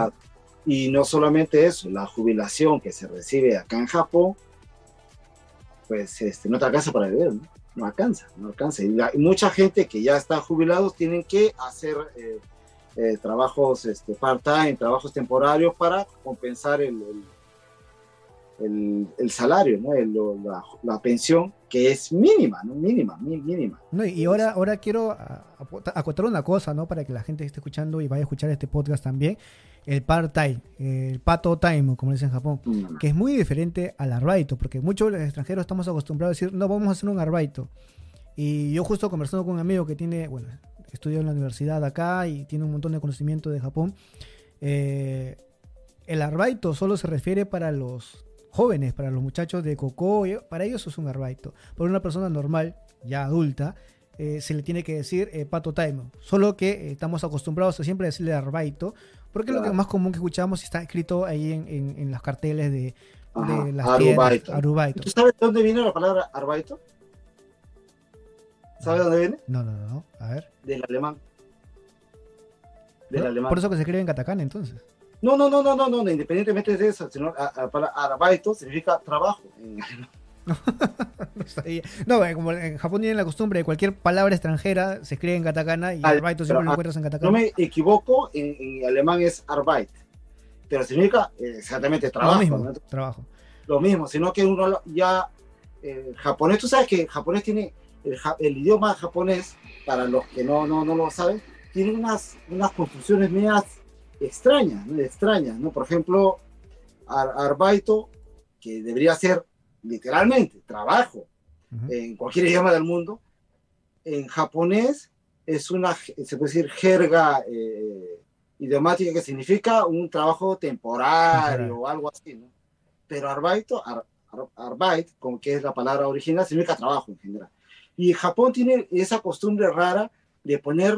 Y no solamente eso, la jubilación que se recibe acá en Japón, pues este, no te alcanza para vivir, ¿no? No alcanza, no alcanza. Y, la- y mucha gente que ya está jubilados tienen que hacer eh, eh, trabajos este, part-time, trabajos temporarios para compensar el, el- el salario, ¿no? El- la, la pensión, que es mínima, ¿no? Mínima, mínima. No, y ahora, ahora quiero acotar una cosa, ¿no? Para que la gente esté escuchando y vaya a escuchar este podcast también. El part-time, el pato time, como dicen en Japón. Mm. que es muy diferente al arbaito, porque muchos los extranjeros estamos acostumbrados a decir, no, vamos a hacer un arbaito. Y yo justo conversando con un amigo que tiene, bueno, estudia en la universidad acá y tiene un montón de conocimiento de Japón, eh, el arbaito solo se refiere para los jóvenes, para los muchachos de Coco, para ellos es un arbaito. Por una persona normal, ya adulta, eh, se le tiene que decir eh, pato time. Solo que eh, estamos acostumbrados a siempre decirle arbaito, porque es lo que más común que escuchamos y está escrito ahí en, en, en los carteles de, Ajá, de las arubaito. tiendas. Arubaito. ¿Tú sabes de dónde viene la palabra arbaito? ¿Sabes de dónde viene? No, no, no, no. A ver. Del alemán. Del alemán. Por eso que se escribe en katakana entonces. No, no, no, no, no, no, independientemente de eso, sino a- a- para Arbaito significa trabajo. [LAUGHS] No, sabía. No, eh, como en Japón tienen la costumbre de cualquier palabra extranjera se escribe en katakana y Ah, arbaito siempre lo encuentras en No katakana. me equivoco, en, en alemán es Arbeit, pero significa eh, exactamente trabajo. lo mismo, ¿no? trabajo. Lo mismo, sino que uno ya, eh, japonés, tú sabes que el japonés tiene, el, el idioma japonés, para los que no, no, no lo saben, tiene unas, unas construcciones medias extrañas, ¿no? extrañas, ¿no? Por ejemplo, ar- arbaito, que debería ser literalmente trabajo Ujú. en cualquier idioma del mundo, en japonés es una, se puede decir, jerga eh, idiomática que significa un trabajo temporario Temporal. o algo así, ¿no? Pero arbaito, ar- ar- arbeit, como que es la palabra original, significa trabajo en general. Y Japón tiene esa costumbre rara de poner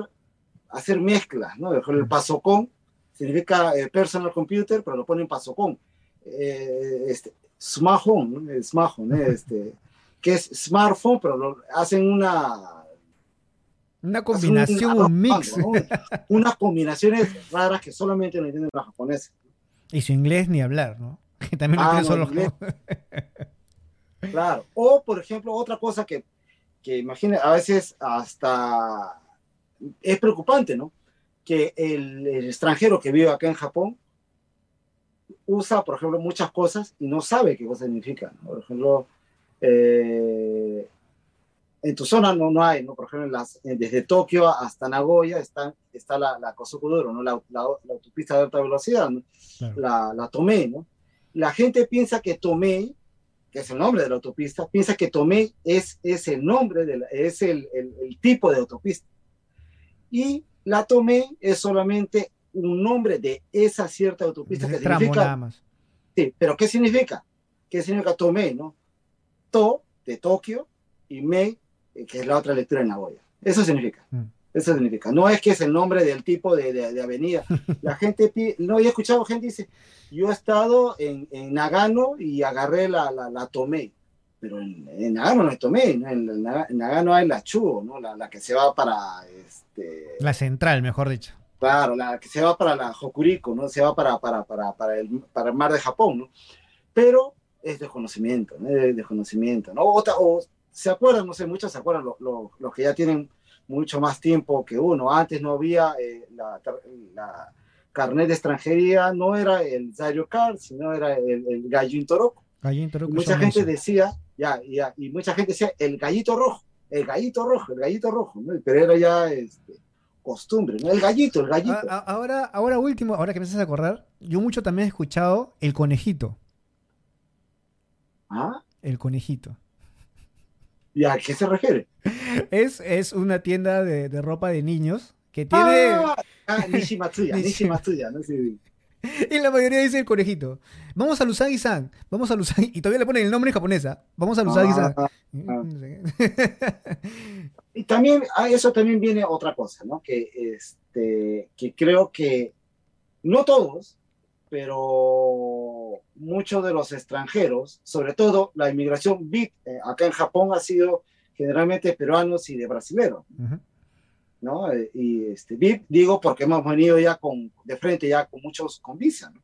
hacer mezclas, ¿no? Por ejemplo, el pasocón significa eh, personal computer, pero lo ponen pasocón. Eh, este, smartphone, smartphone, ¿eh? este, que es smartphone, pero lo, hacen una... Una combinación, un mix. ¿no? Unas combinaciones raras que solamente lo entienden los japoneses. Y su inglés ni hablar, ¿no? [LAUGHS] Que también Ah, no, solo los. [LAUGHS] Claro. O, por ejemplo, otra cosa que, que imagina, a veces hasta es preocupante, ¿no? Que el, el extranjero que vive acá en Japón usa, por ejemplo, muchas cosas y no sabe qué cosa significa. ¿no? Por ejemplo, eh, en tu zona no, no hay, ¿no? Por ejemplo, en las, desde Tokio hasta Nagoya está, está la, la Kosokudoro, ¿no? La, la, la autopista de alta velocidad, ¿no? Claro. la, la Tomei, ¿no? La gente piensa que Tomei, que es el nombre de la autopista, piensa que Tomei es, es el nombre, de es el, el- el tipo de autopista. Y la Tomei es solamente un nombre de esa cierta autopista que tramo significa nada más. Sí, pero ¿qué significa? ¿Qué significa Tomei, no? To, de Tokio, y Mei, eh, que es la otra lectura en Nagoya. Eso significa. Mm. Eso significa. No es que es el nombre del tipo de, de- de avenida. [LAUGHS] La gente, pi- no, he escuchado gente dice, yo he estado en, en Nagano y agarré la, la, la Tomei. Pero en, en Nagano no es Tomei, ¿no? En, en Nagano hay la Chuo, ¿no? La, la que se va para, este, La central, mejor dicho. Claro, la que se va para la Hokuriku, ¿no? Se va para, para, para, para, el, para el mar de Japón, ¿no? Pero es desconocimiento, ¿no? Es desconocimiento, ¿no? O, o se acuerdan, no sé, muchos se acuerdan, lo- lo- los que ya tienen mucho más tiempo que uno. Antes no había eh, la, la carnet de extranjería, no era el Zario Card, sino era el, el Gallin Toroco. Gallín Toroco Y mucha gente decía, ya, ya, y mucha gente decía, el gallito rojo, el gallito rojo, el gallito rojo, ¿no? Pero era ya este, costumbre, ¿no? El gallito, el gallito. Ahora, ahora último, ahora que me haces acordar, yo mucho también he escuchado el conejito. ¿Ah? El conejito. ¿Y a qué se refiere? [LAUGHS] Es, es una tienda de, de ropa de niños que tiene. Ah, ah, Nishi Matsuya, Nishi- Matsuya, ¿no? Sí. [LAUGHS] Y la mayoría dice el conejito. Vamos a Lusagi-san. Vamos a Lusagi. Y todavía le ponen el nombre en japonesa. Vamos a Lusagi-san. Ah, [LAUGHS] y también, a eso también viene otra cosa, ¿no? Que, este, que creo que no todos, pero muchos de los extranjeros, sobre todo la inmigración VIP eh, acá en Japón ha sido generalmente peruanos y de brasileros. Ujú. ¿No? Eh, Y este, digo porque hemos venido ya con, de frente ya con muchos con visa, ¿no?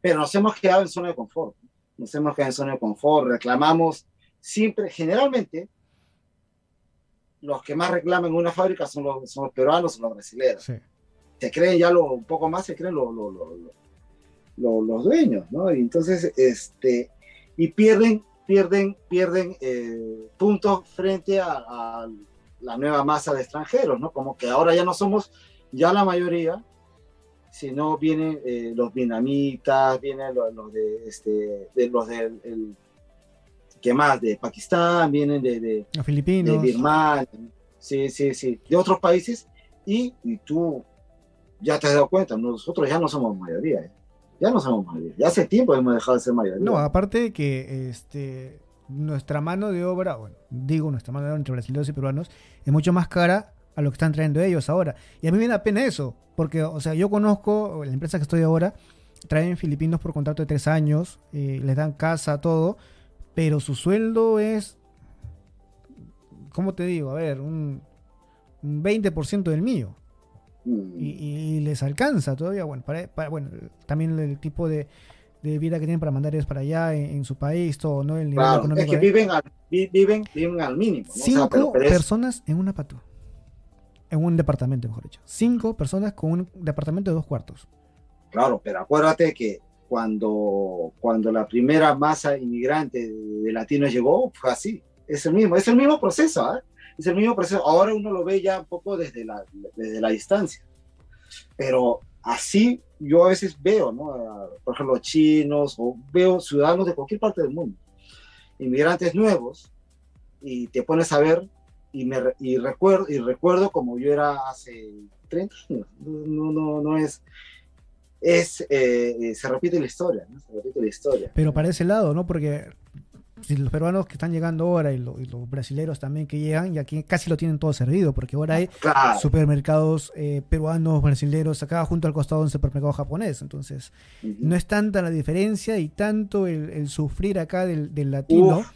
Pero nos hemos quedado en zona de confort, ¿no? nos hemos quedado en zona de confort, reclamamos siempre, generalmente, los que más reclaman en una fábrica son los, son los peruanos o los brasileños. Sí. Se creen ya lo, un poco más, se creen lo- lo- los dueños, ¿no? Y entonces, este, y pierden, pierden, pierden eh, puntos frente a, a la nueva masa de extranjeros, ¿no? Como que ahora ya no somos ya la mayoría, sino vienen eh, los vietnamitas, vienen los, los de, este, de los del, el- ¿qué más? De Pakistán, vienen de, de, Los de filipinos. Birmania, sí, sí, sí, de otros países, y, y tú ya te has dado cuenta, nosotros ya no somos mayoría, ¿eh? ya no somos mayoría, ya hace tiempo hemos dejado de ser mayoría. No, aparte de que este, nuestra mano de obra, bueno, digo nuestra mano de obra entre brasileños y peruanos, es mucho más cara a lo que están trayendo ellos ahora. Y a mí me da pena eso, porque, o sea, yo conozco la empresa que estoy ahora, traen filipinos por contrato de tres años, eh, les dan casa, todo, pero su sueldo es, ¿cómo te digo? A ver, un, un 20% del mío. Mm, Y, y les alcanza todavía, bueno, para, para- bueno, también el tipo de, de vida que tienen para mandar ellos para allá en, en su país, todo, ¿no? El nivel claro, es económico que de- viven al, vi- viven, viven al mínimo. ¿no? O sea, Cinco pero- pero es- personas en una patú. En un departamento, mejor dicho. Cinco personas con un departamento de dos cuartos. Claro, pero acuérdate que cuando, cuando la primera masa inmigrante de, latinos llegó, fue así. Es el mismo, es el mismo proceso, ¿ah? Es el mismo proceso. Ahora uno lo ve ya un poco desde la, desde la distancia. Pero así yo a veces veo, ¿no? Por ejemplo, chinos o veo ciudadanos de cualquier parte del mundo, inmigrantes nuevos, y te pones a ver y, me, y, recuerdo, y recuerdo como yo era hace 30 años. No, no, no es es, eh, eh, se repite la historia, ¿no? Se repite la historia. Pero para ese lado, ¿no? Porque si los peruanos que están llegando ahora y, lo- y los brasileros también que llegan, y aquí casi lo tienen todo servido, porque ahora hay Claro. supermercados eh, peruanos, brasileros, acá junto al costado de un supermercado japonés. Entonces, Ujú. no es tanta la diferencia y tanto el, el sufrir acá del, del latino Uf.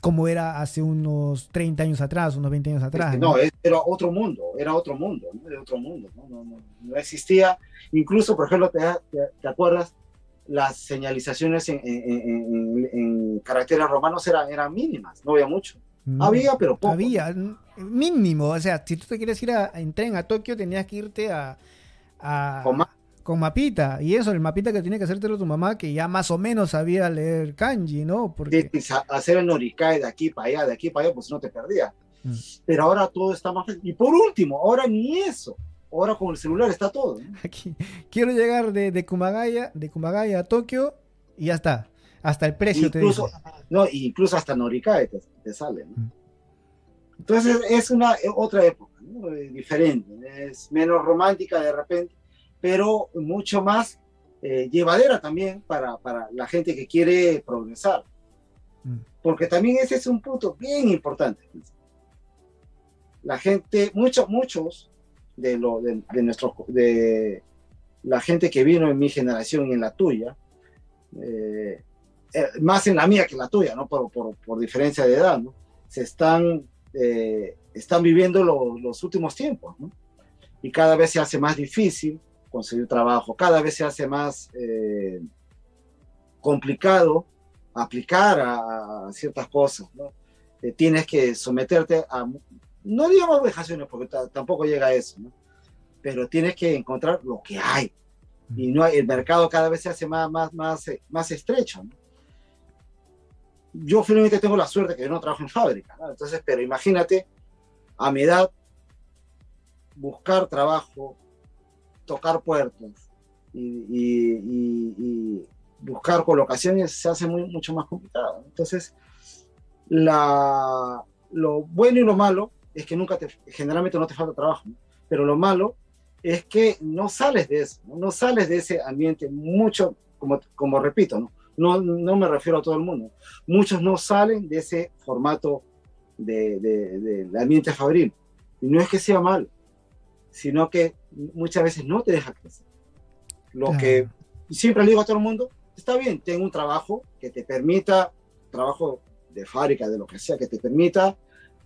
como era hace unos 30 años atrás, unos 20 años atrás. Este, ¿no? no, es- era otro mundo, era otro mundo, ¿no? Era otro mundo, ¿no? No, no, no existía, incluso, por ejemplo, ¿te, te- te acuerdas? Las señalizaciones en, en- en- en- caracteres romanos eran, eran mínimas, no había mucho. No. Había, pero poco. Había, n- mínimo. O sea, si tú te quieres ir a, en tren a Tokio, tenías que irte a. a- Con ma- con mapita. Y eso, el mapita que tiene que hacértelo tu mamá, que ya más o menos sabía leer kanji, ¿no? Porque. de- de hacer el norikai de aquí para allá, de aquí para allá, pues no te perdías. Mm. Pero ahora todo está más. Y por último, ahora ni eso. Ahora con el celular está todo. [LAUGHS] Aquí, quiero llegar de, de Kumagaya, de Kumagaya a Tokio y ya está. Hasta el precio incluso, te dice. no, incluso hasta norikai te, te sale. ¿no? Mm. Entonces es una otra época, ¿no? Eh, diferente, es menos romántica de repente, pero mucho más eh, llevadera también para, para la gente que quiere progresar. Mm. Porque también ese es un punto bien importante. La gente, muchos, muchos de, lo, de, de, nuestros, de la gente que vino en mi generación y en la tuya, eh, eh, más en la mía que en la tuya, ¿no? Por, por, por diferencia de edad, ¿no? Se están, eh, están viviendo lo- los últimos tiempos. Y cada vez se hace más difícil conseguir trabajo, cada vez se hace más complicado aplicar a, ciertas cosas, ¿no? Tienes que someterte a, no digamos vejaciones, porque ta- tampoco llega a eso, ¿no? Pero tienes que encontrar lo que hay. Y no el mercado cada vez se hace más, más, más, eh, más estrecho, ¿no? Yo finalmente tengo la suerte que yo no trabajo en fábrica, ¿no? Entonces, pero imagínate, a mi edad, buscar trabajo, tocar puertas y, y- y- y buscar colocaciones se hace muy, mucho más complicado. Entonces, la, lo bueno y lo malo es que nunca te, generalmente no te falta trabajo, ¿no? pero lo malo es que no sales de eso, no, no sales de ese ambiente mucho, como, como repito, ¿no? No, no me refiero a todo el mundo, muchos no salen de ese formato de, de- del ambiente fabril. Y no es que sea malo, sino que muchas veces no te deja crecer. Lo Claro. que siempre le digo a todo el mundo, está bien, ten un trabajo que te permita, trabajo de fábrica, de lo que sea, que te permita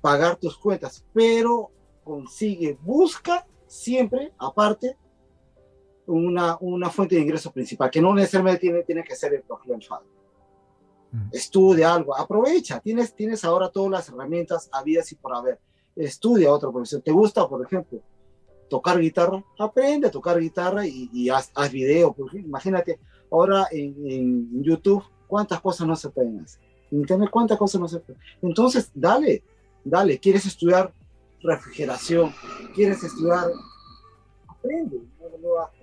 pagar tus cuentas, pero consigue, busca siempre, aparte, una, una fuente de ingreso principal, que no necesariamente tiene, tiene que ser el profesor en fábrica. Mm. Estudia algo, aprovecha, tienes, tienes ahora todas las herramientas habidas y por haber. Estudia otra profesión. ¿Te gusta, por ejemplo, tocar guitarra? Aprende a tocar guitarra y, y haz, haz video. Porque imagínate, ahora en, en YouTube, ¿cuántas cosas no se pueden hacer? Internet, ¿cuántas cosas no se pueden Entonces, dale, dale. ¿Quieres estudiar refrigeración? ¿Quieres estudiar? Aprende. no- no hagas.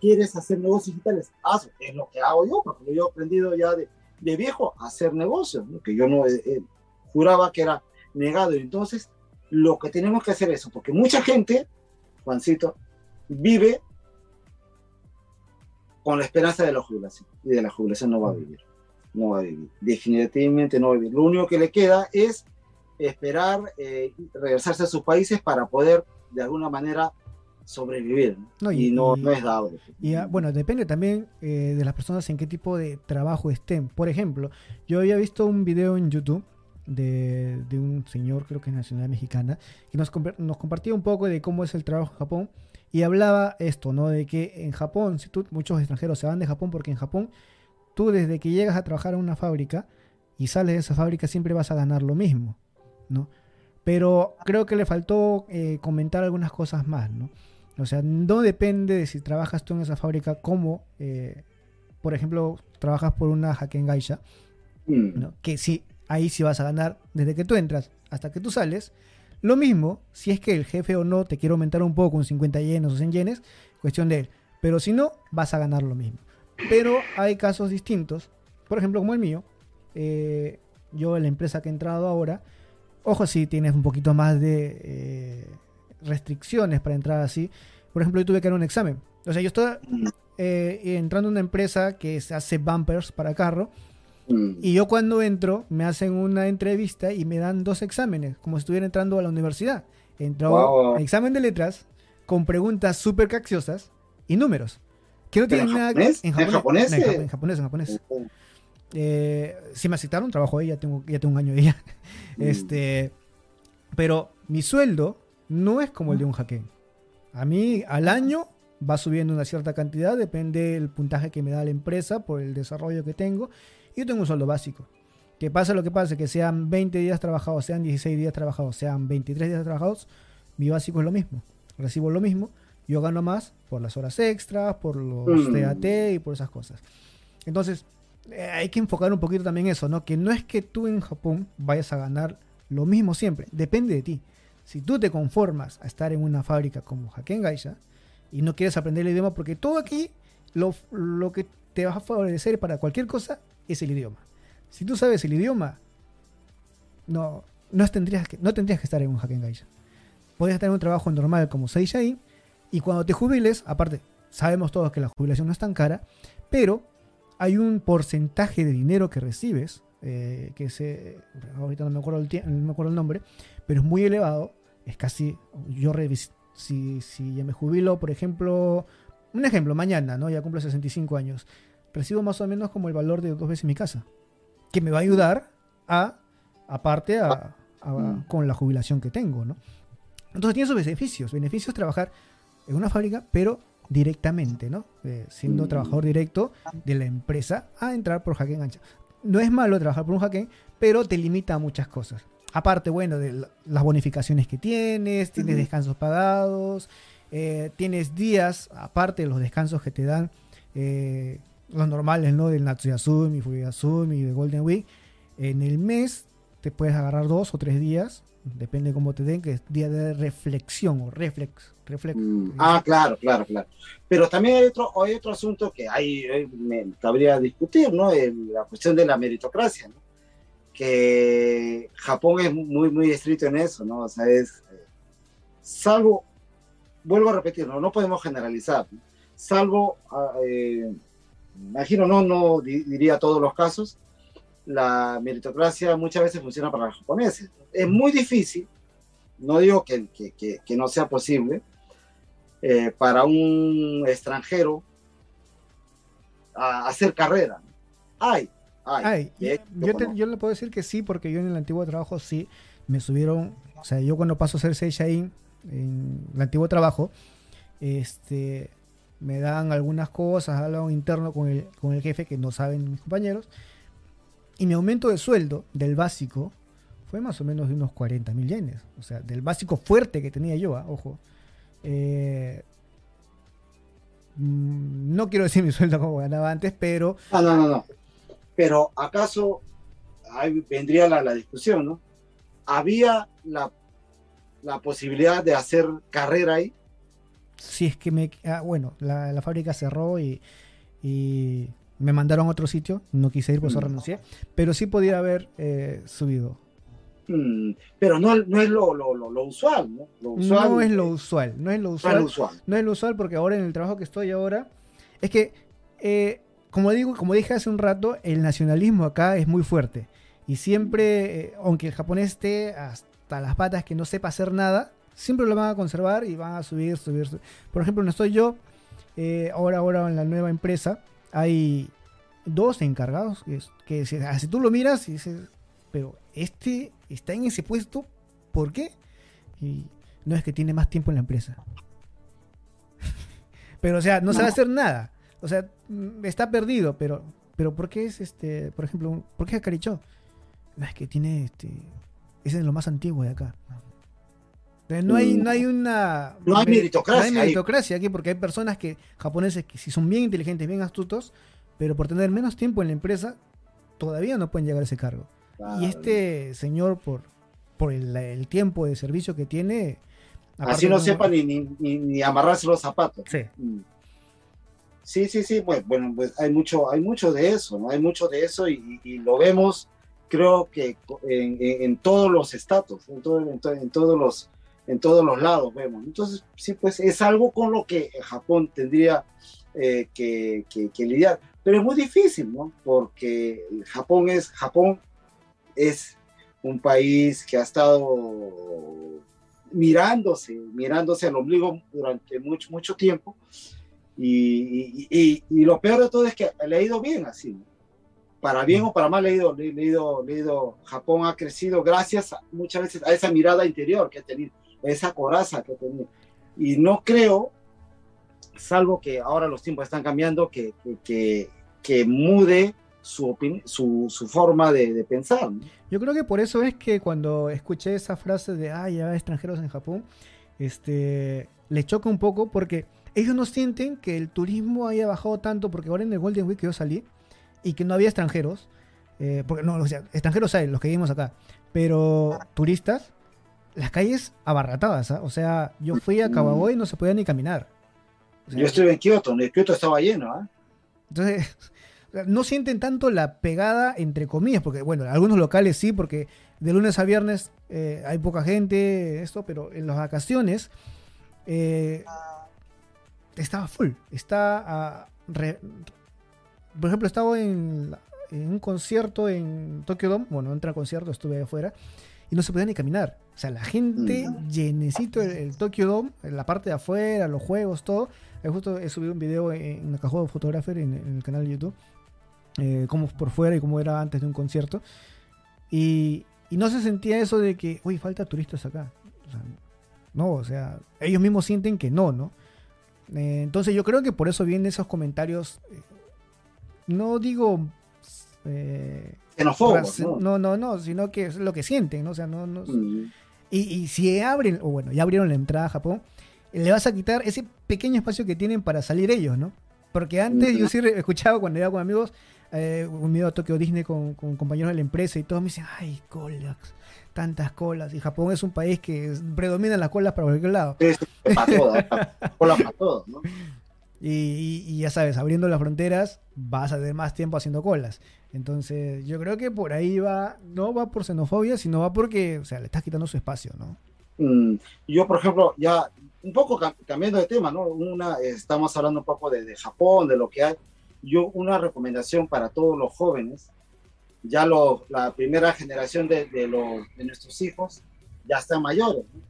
¿Quieres hacer negocios digitales? Hazlo. Es lo que hago yo, porque yo he aprendido ya de, de viejo a hacer negocios, ¿no? que yo no eh, eh, juraba que era negado. Entonces, lo que tenemos que hacer es eso, porque mucha gente, Juancito, vive con la esperanza de la jubilación. Y de la jubilación no va a vivir. No va a vivir. Definitivamente no va a vivir. Lo único que le queda es esperar eh, regresarse a sus países para poder, de alguna manera, sobrevivir. y, y- no, y- no es dado. Y ah, bueno, depende también eh, de las personas en qué tipo de trabajo estén. Por ejemplo, yo había visto un video en YouTube de, de un señor, creo que es nacional mexicana, que nos, compa- nos compartía un poco de cómo es el trabajo en Japón y hablaba esto, ¿no? De que en Japón, si tú, muchos extranjeros se van de Japón porque en Japón, tú desde que llegas a trabajar en una fábrica y sales de esa fábrica siempre vas a ganar lo mismo, ¿no? Pero creo que le faltó eh, comentar algunas cosas más, ¿no? O sea, no depende de si trabajas tú en esa fábrica como, eh, por ejemplo, trabajas por una Haken Gaisha, Mm. ¿no? que sí, ahí sí vas a ganar desde que tú entras hasta que tú sales. Lo mismo, si es que el jefe o no te quiere aumentar un poco, con 50 yenes o 100 yenes, cuestión de él. Pero si no, vas a ganar lo mismo. Pero hay casos distintos, por ejemplo, como el mío. eh, yo en la empresa que he entrado ahora, ojo, si tienes un poquito más de eh, restricciones para entrar así. Por ejemplo, yo tuve que dar un examen. O sea, yo estoy Mm. eh, entrando a una empresa que hace bumpers para carro Mm. Y yo cuando entro, me hacen una entrevista y me dan dos exámenes, como si estuviera entrando a la universidad. Entró Wow. examen de letras con preguntas súper capciosas y números. Que no ¿Pero tienen en nada japonés? que ¿En japonés, En, eh? japo- en japonés, en japonés. Eh, si me aceptaron, trabajo ahí, ya tengo, ya tengo un año ahí. ya. Mm. Este, pero mi sueldo no es como el de un hackén. A mí al año va subiendo una cierta cantidad, depende del puntaje que me da la empresa por el desarrollo que tengo. Y yo tengo un sueldo básico. Que pasa lo que pase, que sean 20 días trabajados, sean 16 días trabajados, sean 23 días trabajados, mi básico es lo mismo. Recibo lo mismo. Yo gano más por las horas extras, por los Mm. TAT y por esas cosas. Entonces, hay que enfocar un poquito también eso, ¿no? Que no es que tú en Japón vayas a ganar lo mismo siempre, depende de ti. Si tú te conformas a estar en una fábrica como Haken Gaisha y no quieres aprender el idioma, porque todo aquí lo, lo que te va a favorecer para cualquier cosa es el idioma. Si tú sabes el idioma, no, no, tendrías, que, no tendrías que estar en un Haken Gaisha. Podrías en un trabajo normal como Seishain y cuando te jubiles, aparte, sabemos todos que la jubilación no es tan cara, pero hay un porcentaje de dinero que recibes, eh, que se, ahorita no me, acuerdo el, tie- no me acuerdo el nombre, pero es muy elevado, es casi, yo si, si ya me jubilo, por ejemplo, un ejemplo, mañana, ¿no? Ya cumplo 65 años, recibo más o menos como el valor de dos veces mi casa, que me va a ayudar a, aparte, a, a- Mm. con la jubilación que tengo, ¿no? Entonces tiene sus beneficios, beneficios trabajar en una fábrica, pero directamente, ¿no? Eh, siendo Mm. trabajador directo de la empresa a entrar por Haken Ancha. No es malo trabajar por un Haken, pero te limita a muchas cosas. Aparte, bueno, de la- las bonificaciones que tienes, tienes descansos pagados, eh, tienes días, aparte de los descansos que te dan, eh, los normales, ¿no? Del Natsuyasumi, Fuyasumi, de Golden Week. En el mes te puedes agarrar dos o tres días, depende de cómo te den, que es día de reflexión o reflex. reflex Mm, Ah, claro, claro, claro. Pero también hay otro, hay otro asunto que hay, eh, me cabría discutir, ¿no? El- la cuestión de la meritocracia, ¿no? Que Japón es muy, muy estricto en eso, ¿no? O sea, es, eh, salvo, vuelvo a repetir, no, no podemos generalizar, ¿no? salvo, ah, eh, imagino, no, no di- diría todos los casos, la meritocracia muchas veces funciona para los japoneses. Es muy difícil, no digo que, que, que, que no sea posible, eh, para un extranjero a, hacer carrera. Hay, hay. Ay, yo, te- yo le puedo decir que sí, porque yo en el antiguo trabajo sí me subieron. O sea, yo cuando paso a ser Seishain en el antiguo trabajo, este, me dan algunas cosas, algo interno con el, con el jefe que no saben mis compañeros. Y mi aumento de sueldo del básico fue más o menos de unos 40 mil yenes. O sea, del básico fuerte que tenía yo, ah, ojo. Eh, mm, no quiero decir mi sueldo como ganaba antes, pero Ah, no, no, no. Pero acaso ahí vendría la, la discusión, ¿no? Había la, la posibilidad de hacer carrera ahí. si es que me... ah, bueno, la, la fábrica cerró y, y me mandaron a otro sitio, no quise ir, por eso Mm. renuncié, pero sí podía haber eh, subido. Mm, pero no, no es lo, lo, lo, lo usual, ¿no? Lo usual no es lo usual, no es usual. lo usual. No es lo usual porque ahora en el trabajo que estoy ahora, es que, eh, como digo, como dije hace un rato, el nacionalismo acá es muy fuerte. Y siempre, eh, aunque el japonés esté hasta las patas que no sepa hacer nada, siempre lo van a conservar y van a subir, subir, subir. Por ejemplo, no estoy yo, eh, ahora, ahora en la nueva empresa, hay dos encargados que, ah, si tú lo miras y dices, pero este está en ese puesto, ¿por qué? Y no es que tiene más tiempo en la empresa. [LAUGHS] Pero, o sea, no, sabe No. hacer nada. O sea, mm, está perdido, pero, pero ¿por qué es este, por ejemplo, ¿por qué es Carichó? No, es que tiene este, ese es lo más antiguo de acá. Eh, No hay, no hay una. No hay me- meritocracia No hay meritocracia aquí porque hay personas que, japoneses, que si son bien inteligentes, bien astutos, pero por tener menos tiempo en la empresa, todavía no pueden llegar a ese cargo. Claro. Y este señor, por, por el, el tiempo de servicio que tiene. Así no sepa ni, ni, ni, amarrarse los zapatos. Sí. Mm. Sí, sí, sí, pues bueno, pues hay mucho, hay mucho de eso, ¿no? Hay mucho de eso y, y- y lo vemos, creo que en, en- en todos los estatus, en, todo- en to- en todos los, en todos los lados vemos. Entonces, sí, pues es algo con lo que Japón tendría eh, que, que- que lidiar. Pero es muy difícil, ¿no? Porque Japón es, Japón es un país que ha estado mirándose, mirándose al ombligo durante mucho, mucho tiempo. Y, y, y, lo peor de todo es que le ha ido bien así, ¿no? para bien o para mal le ha ido, le, ido, le ido, Japón ha crecido gracias muchas veces a esa mirada interior que ha tenido, esa coraza que tenido. Y no creo, salvo que ahora los tiempos están cambiando, que, que, que mude su, su, su, forma de, de pensar. Yo creo que por eso es que cuando escuché esa frase de, ah, ya extranjeros en Japón, este, le choca un poco porque ellos no sienten que el turismo haya bajado tanto, porque ahora en el Golden Week que yo salí y que no había extranjeros, eh, porque no, o sea, extranjeros hay, los que vivimos acá, pero turistas, las calles abarratadas, ¿ah? o sea, yo fui a Kawagoe y no se podía ni caminar. O sea, yo estuve en Kioto, en Kioto estaba lleno, ¿ah? ¿eh? Entonces, [LAUGHS] no sienten tanto la pegada entre comillas, porque bueno, algunos locales sí, porque de lunes a viernes eh, hay poca gente, esto, pero en las vacaciones eh, estaba full. Está, uh, re, por ejemplo, estaba en, en, un concierto en Tokyo Dome, bueno, entra concierto, estuve afuera, y no se podía ni caminar. O sea, la gente mm. llenecito el, el, Tokyo Dome, la parte de afuera, los juegos, todo. Ahí justo he subido un video en la cajón de Photographer en, en, el canal de YouTube, eh, cómo por fuera y cómo era antes de un concierto. Y, y no se sentía eso de que, uy, falta turistas acá. O sea, no, o sea, ellos mismos sienten que no, ¿no? Eh, entonces yo creo que por eso vienen esos comentarios, eh, no digo... Xenofobos, ¿no? no, no, no, sino que es lo que sienten, ¿no? O sea, no... no mm. y, y, si abren, o bueno, ya abrieron la entrada a Japón, le vas a quitar ese pequeño espacio que tienen para salir ellos, ¿no? Porque antes mm. yo sí escuchaba cuando iba con amigos, eh, un video a Tokio Disney con, con, compañeros de la empresa y todos me dicen, ay, colas, tantas colas. Y Japón es un país que predominan las colas para cualquier lado. Sí, para todas, [LAUGHS] colas para todos, ¿no? Y, ya sabes, abriendo las fronteras vas a tener más tiempo haciendo colas. Entonces, yo creo que por ahí va, no va por xenofobia, sino va porque, o sea, le estás quitando su espacio, ¿no? Mm, yo, por ejemplo, ya un poco cambiando de tema, ¿no? Una, estamos hablando un poco de, Japón, de lo que hay yo una recomendación para todos los jóvenes, ya lo, la primera generación de, de, nuestros hijos ya están mayores. ¿no?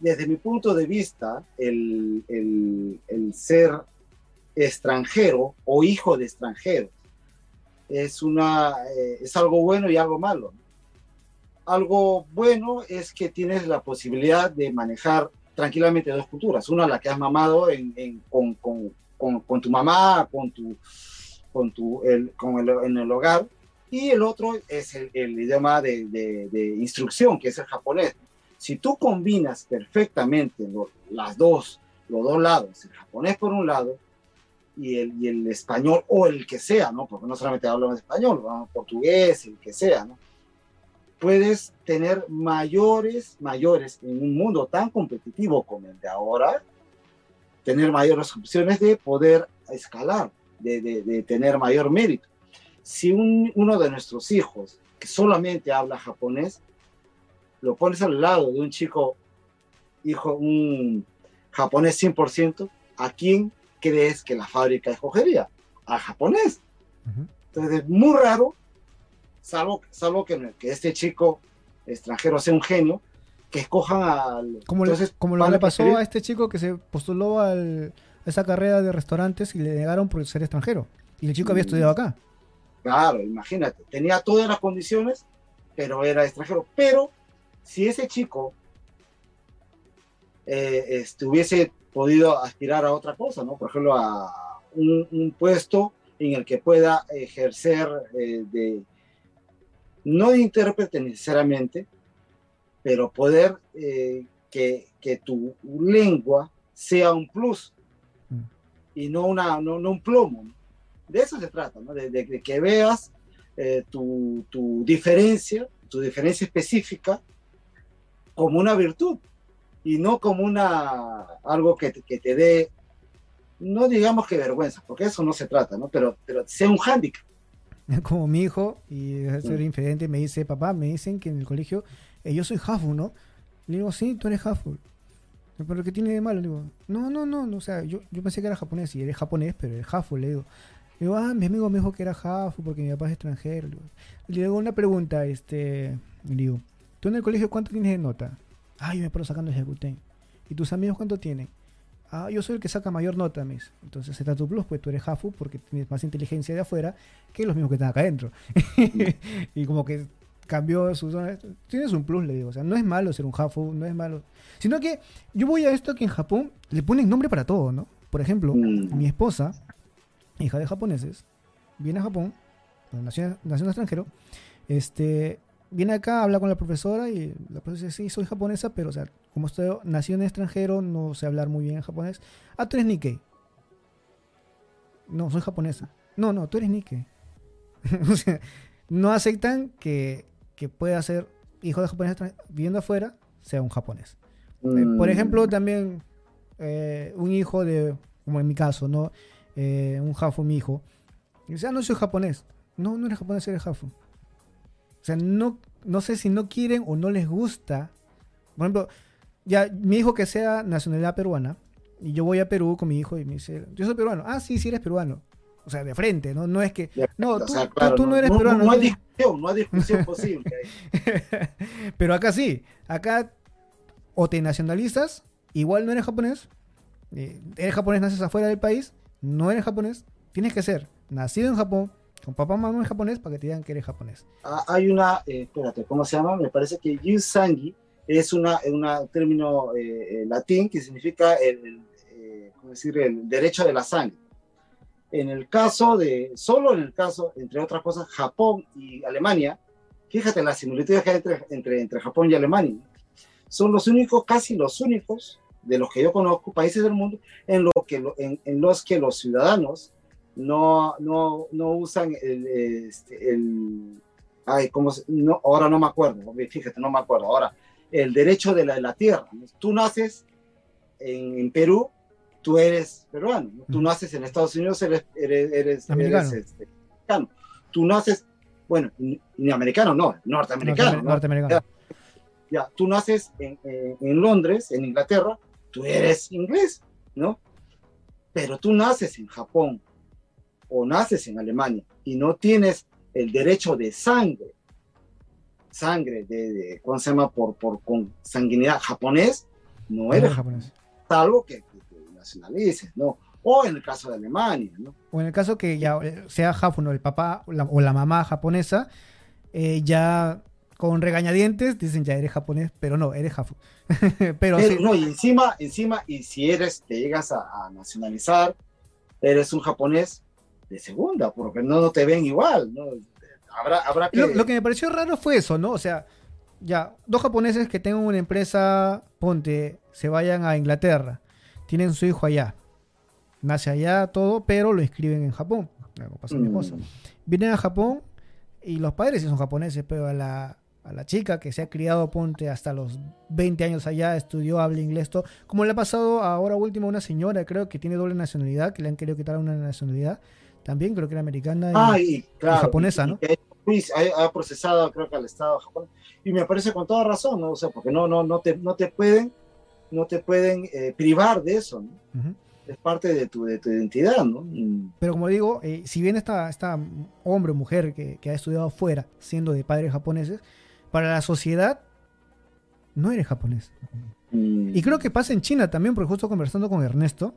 Desde mi punto de vista, el, el, el, ser extranjero o hijo de extranjero es, una, eh, es algo bueno y algo malo. Algo bueno es que tienes la posibilidad de manejar tranquilamente dos culturas. Una, la que has mamado en, en, con, con con, con, tu mamá, con tu, con tu, el, con el, en el hogar, y el otro es el, el idioma de, de, de, instrucción, que es el japonés. Si tú combinas perfectamente lo, las dos, los dos lados, el japonés por un lado y el, y el español o el que sea, ¿no? Porque no solamente hablamos español, hablamos portugués, el que sea, ¿no? Puedes tener mayores, mayores en un mundo tan competitivo como el de ahora, tener mayores opciones de poder escalar, de, de, de tener mayor mérito. Si un, uno de nuestros hijos que solamente habla japonés, lo pones al lado de un chico, hijo, un japonés 100%, ¿a quién crees que la fábrica escogería? Al japonés. Uh -huh. Entonces es muy raro, salvo, salvo que, que este chico extranjero sea un genio, que escojan al... Como, Entonces, le, como lo le pasó preferir... a este chico que se postuló al, a esa carrera de restaurantes y le negaron por ser extranjero. Y el chico mm. había estudiado acá. Claro, imagínate, tenía todas las condiciones, pero era extranjero. Pero si ese chico eh, estuviese podido aspirar a otra cosa, ¿no? Por ejemplo, a un, puesto en el que pueda ejercer eh, de, no de intérprete necesariamente, pero poder eh, que, que, tu lengua sea un plus y no, una, no, no, un plomo. De eso se trata, ¿no? de, que veas eh, tu, tu, diferencia, tu diferencia específica como una virtud y no como una algo que, que te dé, no digamos que vergüenza, porque eso no se trata, ¿no? pero, pero sea un hándicap. [LAUGHS] Como mi hijo, y ser mm. infidente, me dice, papá, me dicen que en el colegio eh, yo soy Hafu, ¿no? Le digo, sí, tú eres Hafu. ¿Pero qué tiene de malo? Le digo, no, no, no, no, o sea, yo, yo pensé que era japonés y eres japonés, pero eres jafu, le digo. Le digo, ah, mi amigo me dijo que era jafu porque mi papá es extranjero. Le digo, le digo una pregunta, este, le digo, ¿tú en el colegio cuánto tienes de nota? Ah, yo me paro sacando ejecuten. ¿Y tus amigos cuánto tienen? Ah, yo soy el que saca mayor nota, mis. Entonces está tu plus, pues tú eres jafu porque tienes más inteligencia de afuera que los mismos que están acá adentro. [LAUGHS] y como que cambió su zona. Tienes un plus, le digo. O sea, no es malo ser un jafu, no es malo. Sino que yo voy a esto que en Japón le ponen nombre para todo, ¿no? Por ejemplo, Mm. mi esposa, hija de japoneses, viene a Japón, nació, nació en extranjero, este, viene acá, habla con la profesora y la profesora dice, sí, soy japonesa, pero, o sea, como estoy, nací en extranjero, no sé hablar muy bien en japonés. Ah, tú eres Nikkei. No, soy japonesa. No, no, tú eres Nikkei. [LAUGHS] o sea, no aceptan que, que pueda ser hijo de japonés viviendo afuera, sea un japonés. Eh, por Mm. ejemplo, también eh, un hijo de, como en mi caso, ¿no? Eh, un jafu, mi hijo. Dice, ah, no soy japonés. No, no eres japonés, eres jafu. O sea, no, no sé si no quieren o no les gusta. Por ejemplo, ya mi hijo que sea nacionalidad peruana, y yo voy a Perú con mi hijo y me dice, yo soy peruano. Ah, sí, sí eres peruano. O sea, de frente, ¿no? No es que, no, o tú, sea, tú- claro, tú no eres peruano. No, hay tú- discusión, no hay discusión posible. [LAUGHS] Pero acá sí, acá o te nacionalizas, igual no eres japonés, eh, eres japonés, naces afuera del país, no eres japonés, tienes que ser nacido en Japón, con papá mamá en japonés para que te digan que eres japonés. Ah, hay una, eh, espérate, ¿cómo se llama? Me parece que Yusangi es una, una- un término eh, eh, latín que significa el, el, eh, ¿cómo decir? el derecho de la sangre. En el caso de, solo en el caso, entre otras cosas, Japón y Alemania, fíjate las similitudes que hay entre, entre, entre Japón y Alemania. Son los únicos, casi los únicos, de los que yo conozco, países del mundo, en, lo que, en, en los que los ciudadanos no, no, no usan el, este, el ay, ¿cómo se- no, ahora no me acuerdo, fíjate, no me acuerdo, ahora, el derecho de la, de la tierra. Tú naces en, en Perú, tú eres peruano, ¿no? tú naces en Estados Unidos, eres, eres, eres, Americano. eres, este, americano. Tú naces, bueno, ni, americano, no, norteamericano, Norteamer- ¿no? norteamericano. ya, tú naces en, en- en Londres, en Inglaterra, tú eres inglés, ¿no? Pero tú naces en Japón o naces en Alemania y no tienes el derecho de sangre, sangre de, de ¿cómo se llama? Por, por consanguinidad japonés, no eres japonés. salvo que, que te nacionalices, ¿no? O en el caso de Alemania, ¿no? O en el caso que ya eh, sea ¿no? el papá o la, o la mamá japonesa, eh, ya con regañadientes dicen ya eres japonés, pero no, eres jafu. [LAUGHS] pero Pero, sí, no, y encima, encima, y si eres, te llegas a, a nacionalizar, eres un japonés de segunda, porque no, no te ven igual, ¿no? Habrá, habrá que... Lo, lo que me pareció raro fue eso, ¿no? O sea, ya, dos japoneses que tengan una empresa, ponte, se vayan a Inglaterra, tienen su hijo allá, nace allá todo, pero lo inscriben en Japón. Como pasó a mi esposa. Mm, Vienen a Japón y los padres sí son japoneses, pero a la, a la chica que se ha criado, ponte, hasta los 20 años allá, estudió, habla inglés, todo, como le ha pasado ahora último a una señora, creo que tiene doble nacionalidad, que le han querido quitar una nacionalidad, también creo que era americana. y- Ah, y claro. japonesa, ¿no? y ha, ha procesado, creo que al Estado Japón. Y me parece con toda razón, ¿no? O sea, porque no, no, no, te, no te pueden, no te pueden eh, privar de eso, ¿no? Es parte de tu, de tu identidad, ¿no? Mm. Pero como digo, eh, si bien esta, esta hombre o mujer que, que ha estudiado fuera, siendo de padres japoneses, para la sociedad no eres japonés. Mm. Y creo que pasa en China también, porque justo conversando con Ernesto,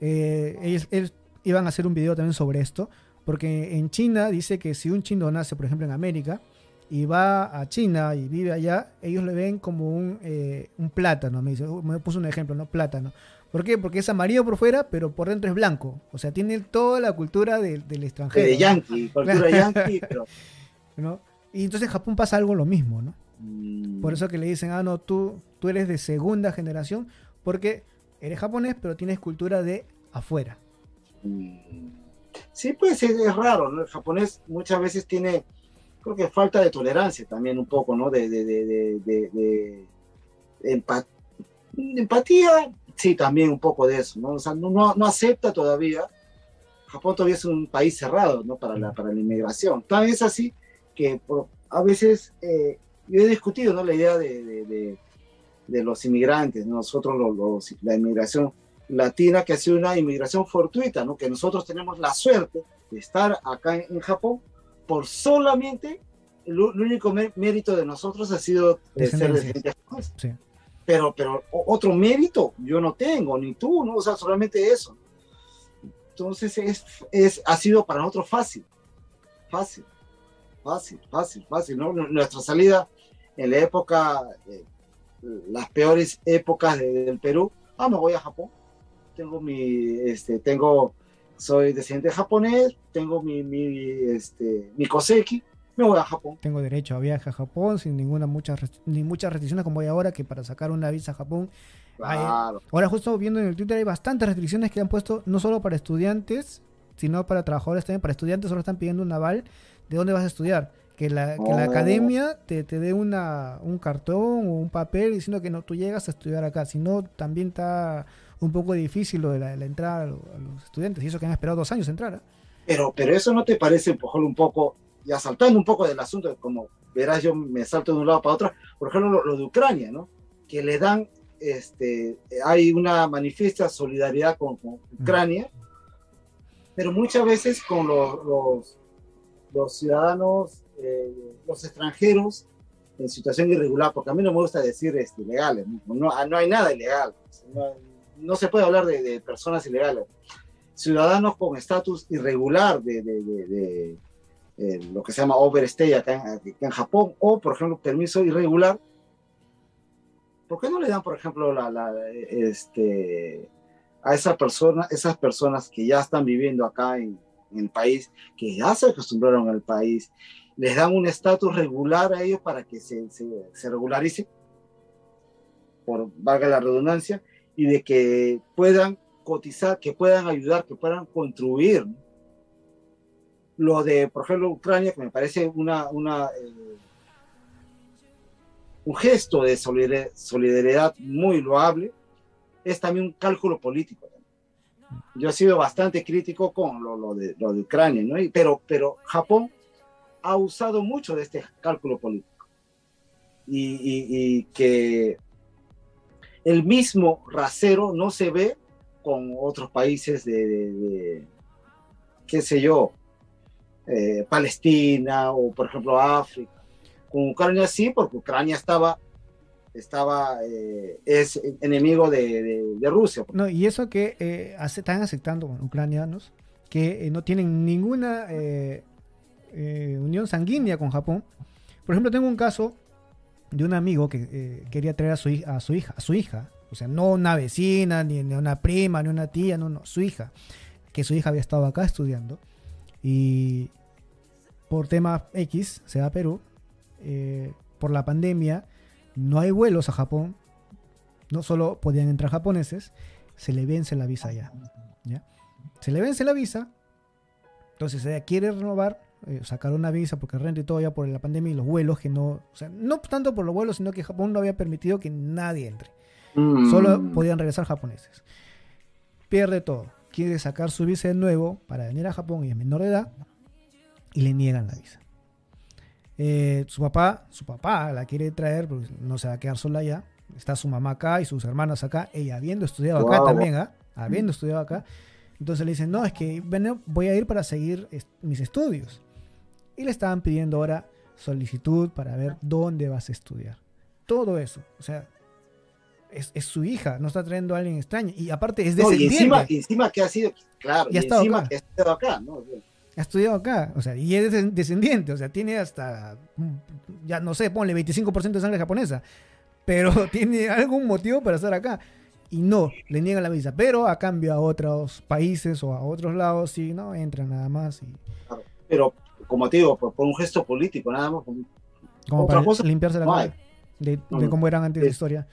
eh, ellos iban a hacer un video también sobre esto, porque en China dice que si un chino nace, por ejemplo, en América, y va a China y vive allá, ellos le ven como un, eh, un plátano, me dice, me puso un ejemplo, ¿no? Plátano. ¿Por qué? Porque es amarillo por fuera, pero por dentro es blanco. O sea, tiene toda la cultura del- del extranjero. de ¿no? yankee, cultura yankee, pero... [LAUGHS] ¿no? Y entonces en Japón pasa algo lo mismo, ¿no? mm, Por eso que le dicen, ah, no, tú, tú eres de segunda generación, porque eres japonés, pero tienes cultura de afuera. Sí, pues es, es raro, ¿no? El japonés muchas veces tiene, creo que falta de tolerancia también un poco, ¿no? De, de, de, de, de- de empa- empatía, sí, también un poco de eso, ¿no? O sea, no, no, no acepta todavía. Japón todavía es un país cerrado, ¿no? Para la, para la inmigración. También es así que por- a veces eh, yo he discutido, ¿no? La idea de, de- los inmigrantes, nosotros los, los- la inmigración latina, que ha sido una inmigración fortuita, ¿no? que nosotros tenemos la suerte de estar acá en, en Japón por solamente, el, único mé- mérito de nosotros ha sido de ser Descendencia. descendientes japoneses. Sí. Pero, pero otro mérito yo no tengo, ni tú, ¿no? O sea, solamente eso. Entonces es, es, ha sido para nosotros fácil, fácil, fácil, fácil, fácil, Nuestra salida en la época, eh, las peores épocas de- del Perú, ah, me voy a Japón, tengo mi, este, tengo, soy descendiente japonés, tengo mi, mi, este, mi koseki, me voy a Japón. Tengo derecho a viaje a Japón sin ninguna muchas ni muchas restricciones como hay ahora que para sacar una visa a Japón. Claro. Ahora justo viendo en el Twitter hay bastantes restricciones que han puesto no solo para estudiantes, sino para trabajadores también. Para estudiantes solo están pidiendo un aval de dónde vas a estudiar. Que la, que la Oh. academia te, te dé una, un cartón o un papel diciendo que no tú llegas a estudiar acá. Si no, también está un poco difícil lo de la, la entrada a, lo- a los estudiantes. Y eso que han esperado dos años entrar. ¿ah? Pero, pero eso no te parece, por ejemplo, un poco, ya saltando un poco del asunto, como verás, yo me salto de un lado para otro, por ejemplo, lo, lo de Ucrania, ¿no? Que le dan, este, hay una manifiesta solidaridad con, con Ucrania, pero muchas veces con los, los, los ciudadanos, eh, los extranjeros en situación irregular, porque a mí no me gusta decir este, ilegales, no, no, no hay nada ilegal, no, no se puede hablar de, de personas ilegales. Ciudadanos con estatus irregular de, de- eh, lo que se llama overstay acá en, en Japón, o por ejemplo permiso irregular, ¿por qué no le dan, por ejemplo, la, la, este, a esa persona, esas personas que ya están viviendo acá en, en el país, que ya se acostumbraron al país, les dan un estatus regular a ellos para que se, se, se regularice, por valga la redundancia, y de que puedan cotizar, que puedan ayudar, que puedan contribuir. Lo de, por ejemplo, Ucrania, que me parece una, una, eh, un gesto de solidar- solidaridad muy loable, es también un cálculo político. Yo he sido bastante crítico con lo, lo de, lo de Ucrania, ¿no? Y- pero, pero Japón ha usado mucho de este cálculo político. Y, y- y que el mismo rasero no se ve con otros países de, qué sé yo, eh, Palestina o por ejemplo África. Con Ucrania sí, porque Ucrania estaba, estaba eh, es enemigo de, Rusia. No, y eso que eh, están aceptando ucranianos que no tienen ninguna unión sanguínea con Japón. Por ejemplo, tengo un caso de un amigo que eh, quería traer a su, hij- a su hija, a hija, o sea, no una vecina, ni, ni una prima, ni una tía, no, no, su hija, que su hija había estado acá estudiando. Y por tema X se va a Perú, eh, por la pandemia no hay vuelos a Japón, no solo podían entrar japoneses, se le vence la visa ya. ¿ya? Se le vence la visa, entonces ella quiere renovar, eh, sacar una visa porque renta y todo ya por la pandemia y los vuelos que no, o sea, no tanto por los vuelos, sino que Japón no había permitido que nadie entre. Mm. Solo podían regresar japoneses. Pierde todo. Quiere sacar su visa de nuevo para venir a Japón y es menor de edad y le niegan la visa. Eh, su papá, su papá la quiere traer porque no se va a quedar sola allá. Está su mamá acá y sus hermanas acá, ella habiendo estudiado acá también, ¿ah? habiendo estudiado acá. Entonces le dicen, no, es que ven, voy a ir para seguir est- mis estudios. Y le estaban pidiendo ahora solicitud para ver dónde vas a estudiar. Todo eso. O sea, es, es su hija, no está trayendo a alguien extraño. Y aparte es No, y descendiente. encima, y encima que ha sido, claro, Y y, encima acá. que ha estado acá, ¿no? ha estudiado acá, o sea, y es descendiente, o sea, tiene hasta, mm, ya no sé, ponle 25% de sangre japonesa, pero [LAUGHS] tiene algún motivo para estar acá. Y no, le niegan la visa, pero a cambio a otros países o a otros lados, sí, no, entran nada más. Y, Pero, como te digo, por, por un gesto político, nada más. como Otra para cosa, limpiarse la no cara de, No, de cómo eran antes de la historia.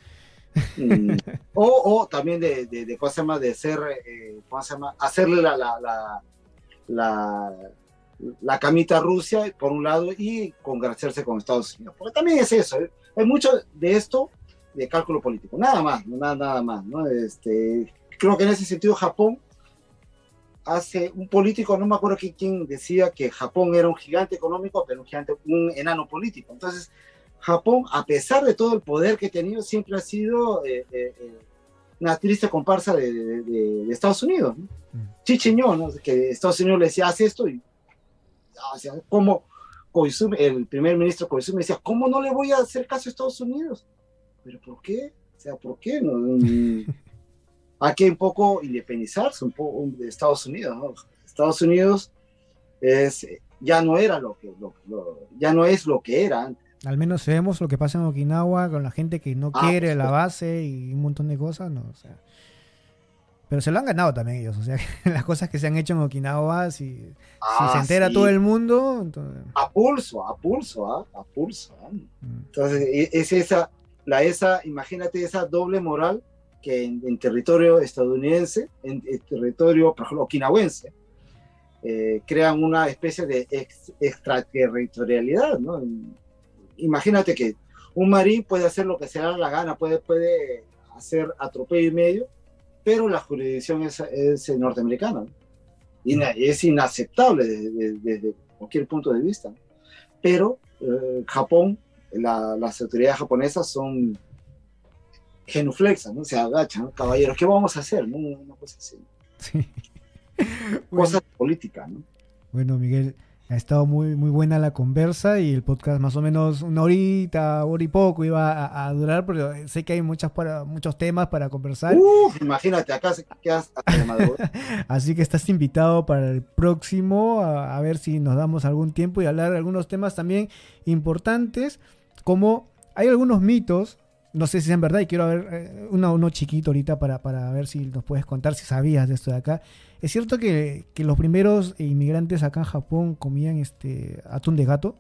Mm. [LAUGHS] o, o también de, de, de, ¿cómo se llama? De ser, eh, ¿cómo se llama? Hacerle la, la, la, la, la camita a Rusia, por un lado, y congraciarse con Estados Unidos. Porque también es eso, ¿eh? hay mucho de esto de cálculo político, nada más, nada, nada más, ¿no? Este, creo que en ese sentido Japón hace un político, no me acuerdo quién, decía que Japón era un gigante económico, pero un gigante, un enano político. Entonces, Japón, a pesar de todo el poder que ha tenido, siempre ha sido eh, eh, eh, una triste comparsa de, de- de- de Estados Unidos. ¿no? Mm. Chicheñó, ¿no? Que Estados Unidos le decía, haz esto y, o sea, como Koizumi, el primer ministro Koizumi decía, ¿cómo no le voy a hacer caso a Estados Unidos? ¿Pero por qué? O sea, ¿por qué? No, hay que un poco independizarse un poco de Estados Unidos, ¿no? Estados Unidos es, ya no era lo que, lo- lo- ya no es lo que era antes. Al menos vemos lo que pasa en Okinawa con la gente que no Ah, quiere pues, la base y un montón de cosas, ¿no? O sea, pero se lo han ganado también ellos, o sea, [LAUGHS] las cosas que se han hecho en Okinawa, si, si Ah, se entera sí. todo el mundo, entonces, a pulso, a pulso, ¿ah? a pulso. ¿ah? mm, Entonces, e- es esa, la, esa, imagínate esa doble moral que en, en territorio estadounidense, en, en territorio, por ejemplo, okinawense, eh, crean una especie de ex- extraterritorialidad, ¿no? Imagínate que un marín puede hacer lo que se da la gana, puede, puede hacer atropello y medio, pero la jurisdicción es, es norteamericana. ¿no? Ina- es inaceptable desde, desde- cualquier punto de vista. Pero eh, Japón, la- las autoridades japonesas son genuflexas, ¿no? Se agachan, ¿no? caballeros, ¿qué vamos a hacer? no? Una cosa así. sí. [LAUGHS] Bueno, Cosas políticas, ¿no? bueno, Miguel, ha estado muy, muy buena la conversa y el podcast más o menos una horita, hora y poco iba a, a durar, pero sé que hay muchas para, muchos temas para conversar. Uf, imagínate, acá se quedas hasta la madrugada. [LAUGHS] Así que estás invitado para el próximo a, a ver si nos damos algún tiempo y hablar de algunos temas también importantes, como hay algunos mitos, no sé si sean verdad, y quiero ver eh, uno, uno chiquito ahorita para, para ver si nos puedes contar si sabías de esto de acá. ¿Es cierto que, que los primeros inmigrantes acá en Japón comían este atún de gato?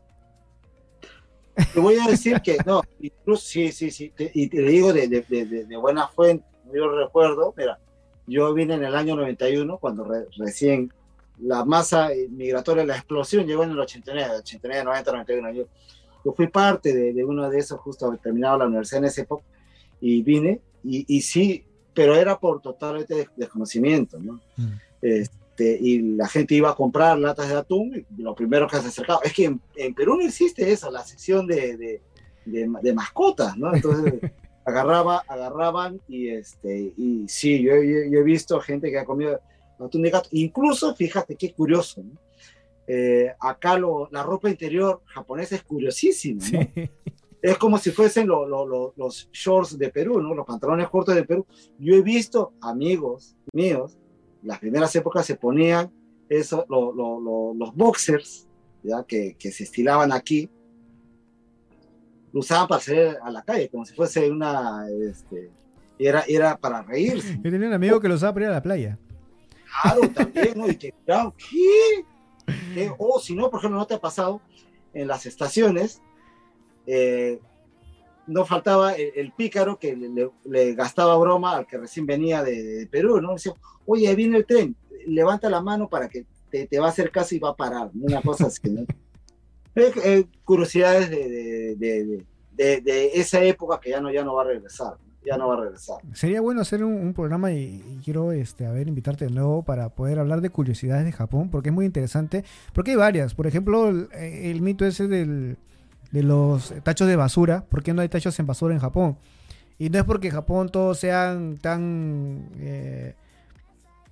Te voy a decir que no, incluso sí, sí, sí, te- y te digo de, de- de- buena fuente, yo recuerdo, mira, yo vine en el año 91, cuando re- recién la masa migratoria, la explosión llegó en el 89, 89, 90, 91. Yo, yo fui parte de, de uno de esos, justo terminado la universidad en esa época, y vine, y, y sí, pero era por totalmente des- desconocimiento, ¿no? Este, y la gente iba a comprar latas de atún, y lo primero que se acercaba, es que en, en Perú no existe eso, la sección de, de, de, de mascotas, ¿no? Entonces [LAUGHS] agarraba, agarraban y, este, y sí, yo, yo- yo he visto gente que ha comido atún de gato, incluso, fíjate qué curioso, ¿no? Eh, acá lo- la ropa interior japonesa es curiosísima, ¿no? Sí. es como si fuesen lo- lo- lo- los shorts de Perú, ¿no? Los pantalones cortos de Perú. Yo he visto amigos míos, las primeras épocas se ponían eso, lo- lo- lo- los boxers, ¿ya? Que, que se estilaban aquí, lo usaban para salir a la calle, como si fuese una, este, era, era para reírse. Yo tenía un amigo que lo usaba para ir a la playa. Claro, también, ¿no? Y miraban, ¿qué? O si no, por ejemplo, ¿no te ha pasado en las estaciones? eh, no faltaba el, el pícaro que le, le- le gastaba broma al que recién venía de, de Perú, ¿no? Decía, oye, ahí viene el tren, levanta la mano para que te, te va a hacer caso y va a parar, una cosa así, ¿no? [LAUGHS] Eh, eh, curiosidades de, de, de- de- de- de esa época que ya no, ya no va a regresar, ¿no? Ya no va a regresar. Sería bueno hacer un, programa y, quiero este, a ver, invitarte de nuevo para poder hablar de curiosidades de Japón, porque es muy interesante. Porque hay varias. Por ejemplo, el, el mito ese del, de los tachos de basura. ¿Por qué no hay tachos en basura en Japón? Y no es porque Japón todos sean tan eh,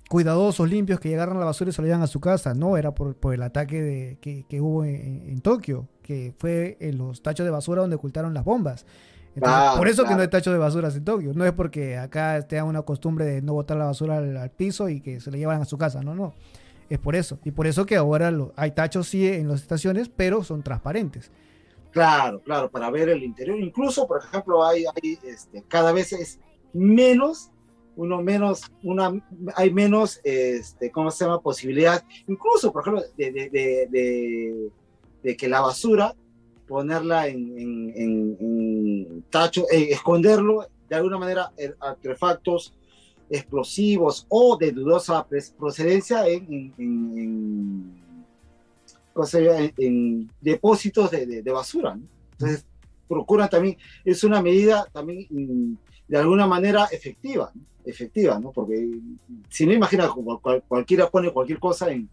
cuidadosos, limpios, que agarran la basura y se lo llevan a su casa. No, era por, por el ataque de, que, que hubo en Tokio, que fue en los tachos de basura donde ocultaron las bombas. Entonces, Claro, por eso que no hay tachos de basuras en Tokio. No es porque acá tengan una costumbre de no botar la basura al, al piso y que se la llevan a su casa. No, no. Es por eso. Y por eso que ahora lo- hay tachos sí en las estaciones, pero son transparentes. Claro, claro, para ver el interior. Incluso, por ejemplo, hay, hay este, cada vez es menos, uno menos, una, hay menos, este, ¿cómo se llama? Posibilidad, incluso, por ejemplo, de, de, de, de- de que la basura, ponerla en, en, tacho, eh, esconderlo de alguna manera en artefactos explosivos o de dudosa procedencia en, depósitos de, basura. ¿no? Entonces, procuran también, es una medida también mm, de alguna manera efectiva, efectiva, ¿no? Porque si no, imagina, cual- cual- cualquiera pone cualquier cosa en,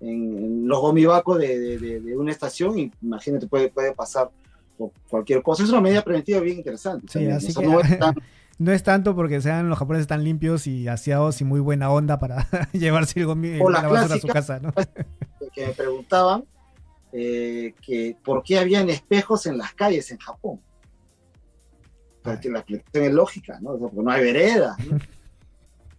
en- en los gomibacos de, de- de- de una estación y imagínate, puede, puede pasar o cualquier cosa. Es una medida preventiva bien interesante. Sí, también, así que- no es tan- [LAUGHS] No es tanto porque sean los japoneses tan limpios y aseados y muy buena onda para [LAUGHS] llevarse el gomi- O la la basura a su casa, ¿no? [LAUGHS] que me preguntaban eh, que por qué habían espejos en las calles en Japón. Porque la explicación es lógica, ¿no? O sea, porque no hay veredas, ¿no?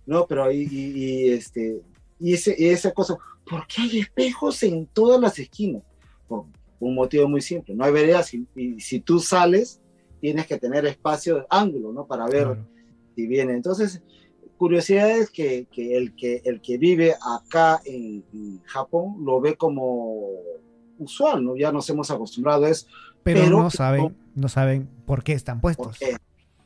No, pero y, y- y, este y ese, y esa cosa, ¿por qué hay espejos en todas las esquinas? Por un motivo muy simple, no hay veredas y, y si tú sales tienes que tener espacio ángulo, ¿no? Para ver Claro. si viene. Entonces, curiosidades que, que el que el que vive acá en, en Japón lo ve como usual, ¿no? Ya nos hemos acostumbrado a eso. Pero, Pero- no saben, no saben por qué están ¿Por puestos. qué?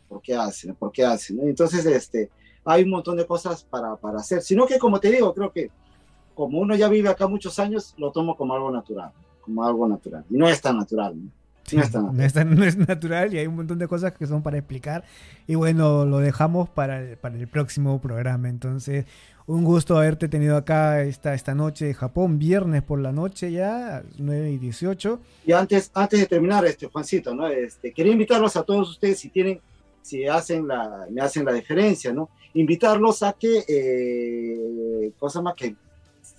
¿Por qué hacen? ¿Por qué hacen? Entonces, este, hay un montón de cosas para, para hacer. Sino que, como te digo, creo que como uno ya vive acá muchos años, lo tomo como algo natural, como algo natural. Y no es tan natural, ¿no? Sí, no es tan tan- [LAUGHS] no es natural y hay un montón de cosas que son para explicar. Y bueno, lo dejamos para el, para el próximo programa. Entonces, un gusto haberte tenido acá esta, esta noche de Japón, viernes por la noche ya, 9 y 18. Y antes, antes de terminar, este, Juancito, ¿no? Este, quería invitarlos a todos ustedes, si tienen, si hacen la, me hacen la diferencia, ¿no? Invitarlos a que, eh, cosa más que,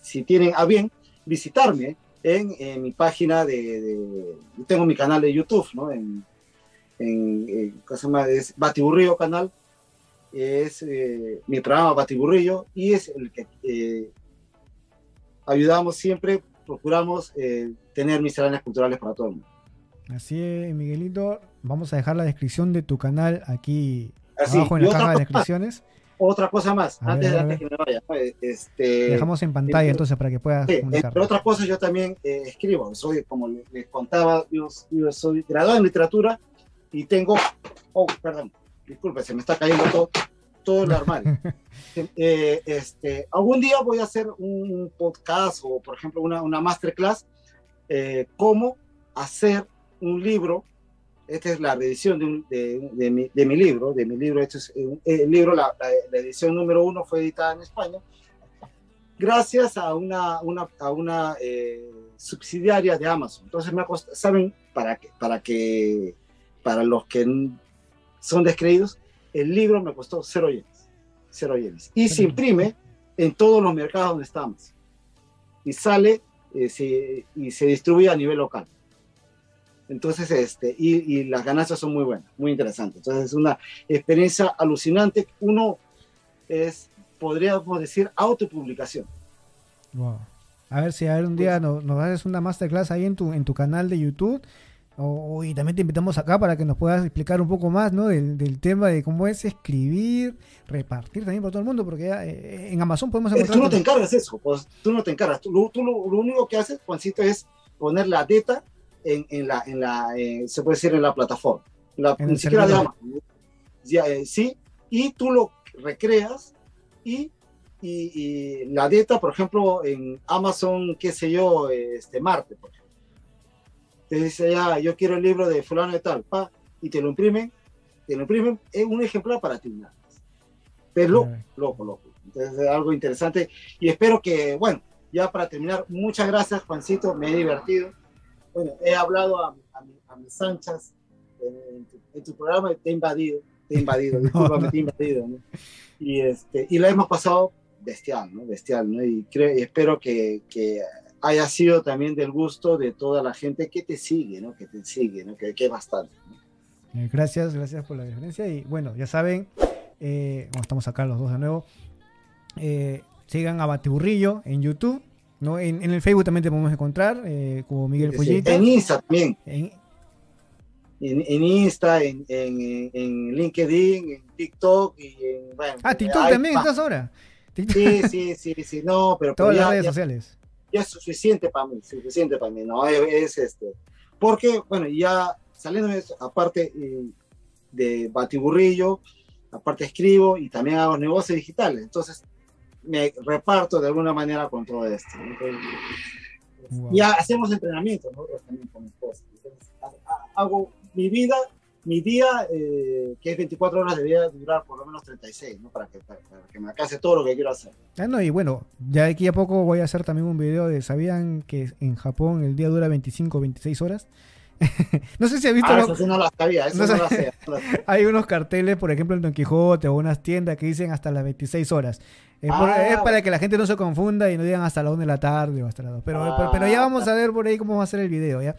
si tienen a bien, visitarme en, en mi página de, de- tengo mi canal de YouTube, ¿no? En, en, en- más, es Batiburrillo canal, es eh, mi programa Batiburrillo y es el que eh, ayudamos siempre, procuramos eh, tener misceláneas culturales para todo el mundo. Así es, Miguelito. Vamos a dejar la descripción de tu canal aquí Así, abajo en la caja de más, descripciones. [LAUGHS] otra cosa más, A antes, ver, antes que me vaya. ¿no? Este, Dejamos en pantalla entonces para que puedas sí, entre otras cosas, yo también eh, escribo. Soy, como le- les contaba, yo, yo soy graduado en literatura y tengo. Oh, perdón, disculpe, se me está cayendo todo, todo [LAUGHS] el armario. Eh, este, algún día voy a hacer un podcast o, por ejemplo, una, una masterclass, eh, cómo hacer un libro. Esta es la reedición de, un- de- de mi, de mi libro, de mi libro. Este es un- el libro, la, la- la edición número uno fue editada en España, gracias a una, una, a una eh, subsidiaria de Amazon. Entonces me ha costado, saben, para que, para que, para los que son descreídos, el libro me costó cero yenes, cero yenes. Y se imprime en todos los mercados donde estamos. Y sale eh, se- y se distribuye a nivel local. Entonces, este, y, y las ganancias son muy buenas, muy interesantes. Entonces, es una experiencia alucinante. Uno es, podríamos decir, autopublicación. Wow. A ver si a ver un día nos, nos haces una masterclass ahí en tu, en tu canal de YouTube. O, y también te invitamos acá para que nos puedas explicar un poco más ¿no? del, del tema de cómo es escribir, repartir también por todo el mundo, porque ya, eh, en Amazon podemos Eh, encontrar... Tú no te encargas eso, pues, tú no te encargas. Tú, lo, tú lo, lo único que haces, Juancito, es poner la data en, en la, en la eh, se puede decir, en la plataforma. La, ni siquiera de. Ya, eh, sí, y tú lo recreas y, y, y la data, por ejemplo, en Amazon, qué sé yo, este Marte, por ejemplo. Te dice, ya, yo quiero el libro de fulano de tal, pa, y te lo imprimen, te lo imprimen, es un ejemplar para ti. nada más. Pero Claro. loco, loco. Entonces es algo interesante y espero que, bueno, ya para terminar, muchas gracias Juancito, me he divertido. Bueno, he hablado a, a, a mis anchas en, en tu, en tu programa y te he invadido, te he invadido, [LAUGHS] discúlpame, te he invadido. ¿no? Y, este, y la hemos pasado bestial, ¿no? Bestial, ¿no? Y, creo, y espero que, que haya sido también del gusto de toda la gente que te sigue, ¿no? Que te sigue, ¿no? Que, que bastante. ¿no? Eh, Gracias, gracias por la diferencia. Y bueno, ya saben, eh, como estamos acá los dos de nuevo, eh, sigan a Batiburrillo en YouTube. ¿No? En, en el Facebook también te podemos encontrar, eh, como Miguel Sí, Fullita. En Insta también. En- en, en Insta, en, LinkedIn, en TikTok y en. Bueno, Ah, TikTok también estás ahora. Sí, sí, sí, sí, no, pero, pero Todas las ya, redes ya- sociales. ya es suficiente para mí, suficiente para mí, no, es, es este. Porque, bueno, ya saliendo de eso, aparte eh, de Batiburrillo, aparte escribo y también hago negocios digitales, entonces me reparto de alguna manera con todo esto. Entonces, Wow. Ya hacemos entrenamiento nosotros también con mi esposa. Entonces, ha- ha- hago mi vida, mi día, eh, que es 24 horas, debería durar por lo menos 36, ¿no? Para que, para, para que me alcance todo lo que quiero hacer. Ah, no, y bueno, ya de aquí a poco voy a hacer también un video de, ¿sabían que en Japón el día dura 25 o 26 horas? [LAUGHS] no sé si has visto. Ah, lo- eso sí no lo sabía, eso [LAUGHS] No no, lo sabía. Hay unos carteles, por ejemplo, en Don Quijote o unas tiendas que dicen hasta las 26 horas. Eh, por- Ah, es para que la gente no se confunda y no digan hasta la 1 de la tarde o hasta las 2. Pero, Ah. pero, pero ya vamos a ver por ahí cómo va a ser el video, ¿ya?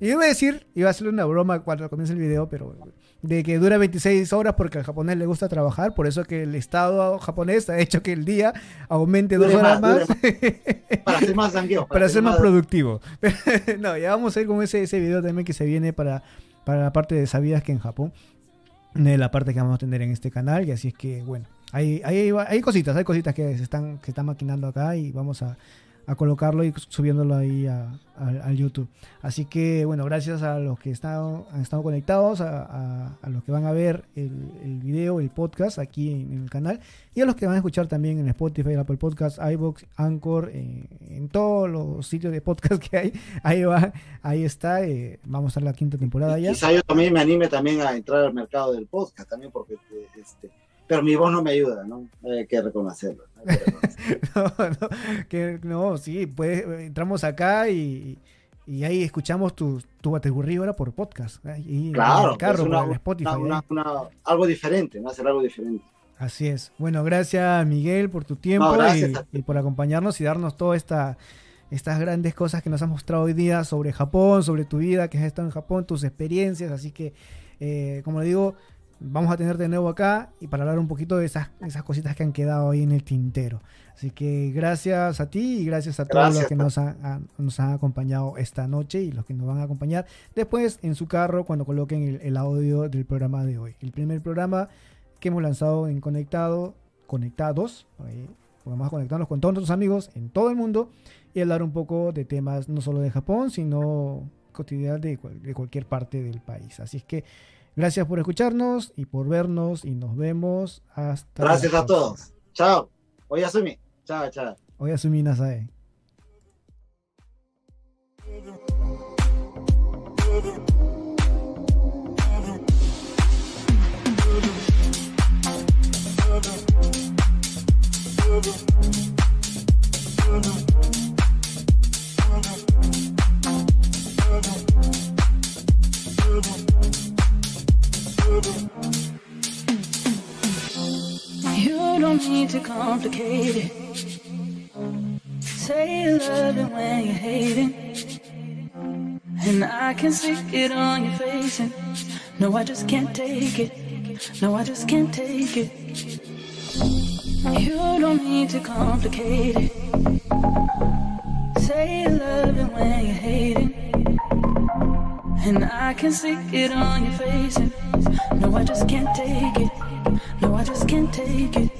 Y yo iba a decir, iba a hacerle una broma cuando comience el video, pero de que dura 26 horas porque al japonés le gusta trabajar, por eso que el Estado japonés ha hecho que el día aumente dos horas más, más, [LAUGHS] Para ser más zangueo. para ser más productivo. [LAUGHS] no, ya vamos a ir con ese, ese video también que se viene para, para la parte de sabidas que en Japón, de la parte que vamos a tener en este canal, y así es que, bueno, hay, hay, hay cositas, hay cositas que se están, que están maquinando acá y vamos a, a colocarlo y subiéndolo ahí a, a- al YouTube. Así que, bueno, gracias a los que están, han estado conectados, a, los que van a ver el, el video, el podcast aquí en, en el canal, y a los que van a escuchar también en Spotify, Apple Podcast, iBox, Anchor, eh, en todos los sitios de podcast que hay. [LAUGHS] Ahí va, ahí está. eh, vamos a estar la quinta temporada ya. Quizá yo también me anime también a entrar al mercado del podcast también porque eh, este, pero mi voz no me ayuda, ¿no? Hay que reconocerlo. hay que reconocerlo. [LAUGHS] no, no, que, no, sí, pues entramos acá y, y ahí escuchamos tu, tu bategurrí ahora por podcast. en Claro, el carro, una- por el Spotify. una- ahí. una- una- algo diferente, ¿no? Hacer algo diferente. Así es. Bueno, gracias Miguel por tu tiempo No, y, por acompañarnos y darnos todas esta, estas grandes cosas que nos has mostrado hoy día sobre Japón, sobre tu vida, que has estado en Japón, tus experiencias. Así que, eh, como le digo, vamos a tenerte de nuevo acá y para hablar un poquito de esas, esas cositas que han quedado ahí en el tintero. Así que gracias a ti y gracias a todos los que nos han, han- nos han acompañado esta noche y los que nos van a acompañar después en su carro cuando coloquen el, el audio del programa de hoy. El primer programa que hemos lanzado en Conectado, Conectados, ahí, vamos a conectarnos con todos nuestros amigos en todo el mundo y hablar un poco de temas no solo de Japón, sino cotidianos de, cual- de cualquier parte del país. Así es que gracias por escucharnos y por vernos y nos vemos hasta la Gracias a todos. Chao. Oye, Asumi. Chao, chao. Hoy asumí Nasae. You don't need to complicate it. Say you love it when you're hating. And I can see it on your face. And no, I just can't take it. No, I just can't take it. You don't need to complicate it. Say you love it when you're hating. And I can see it on your face. And no, I just can't take it. No, I just can't take it.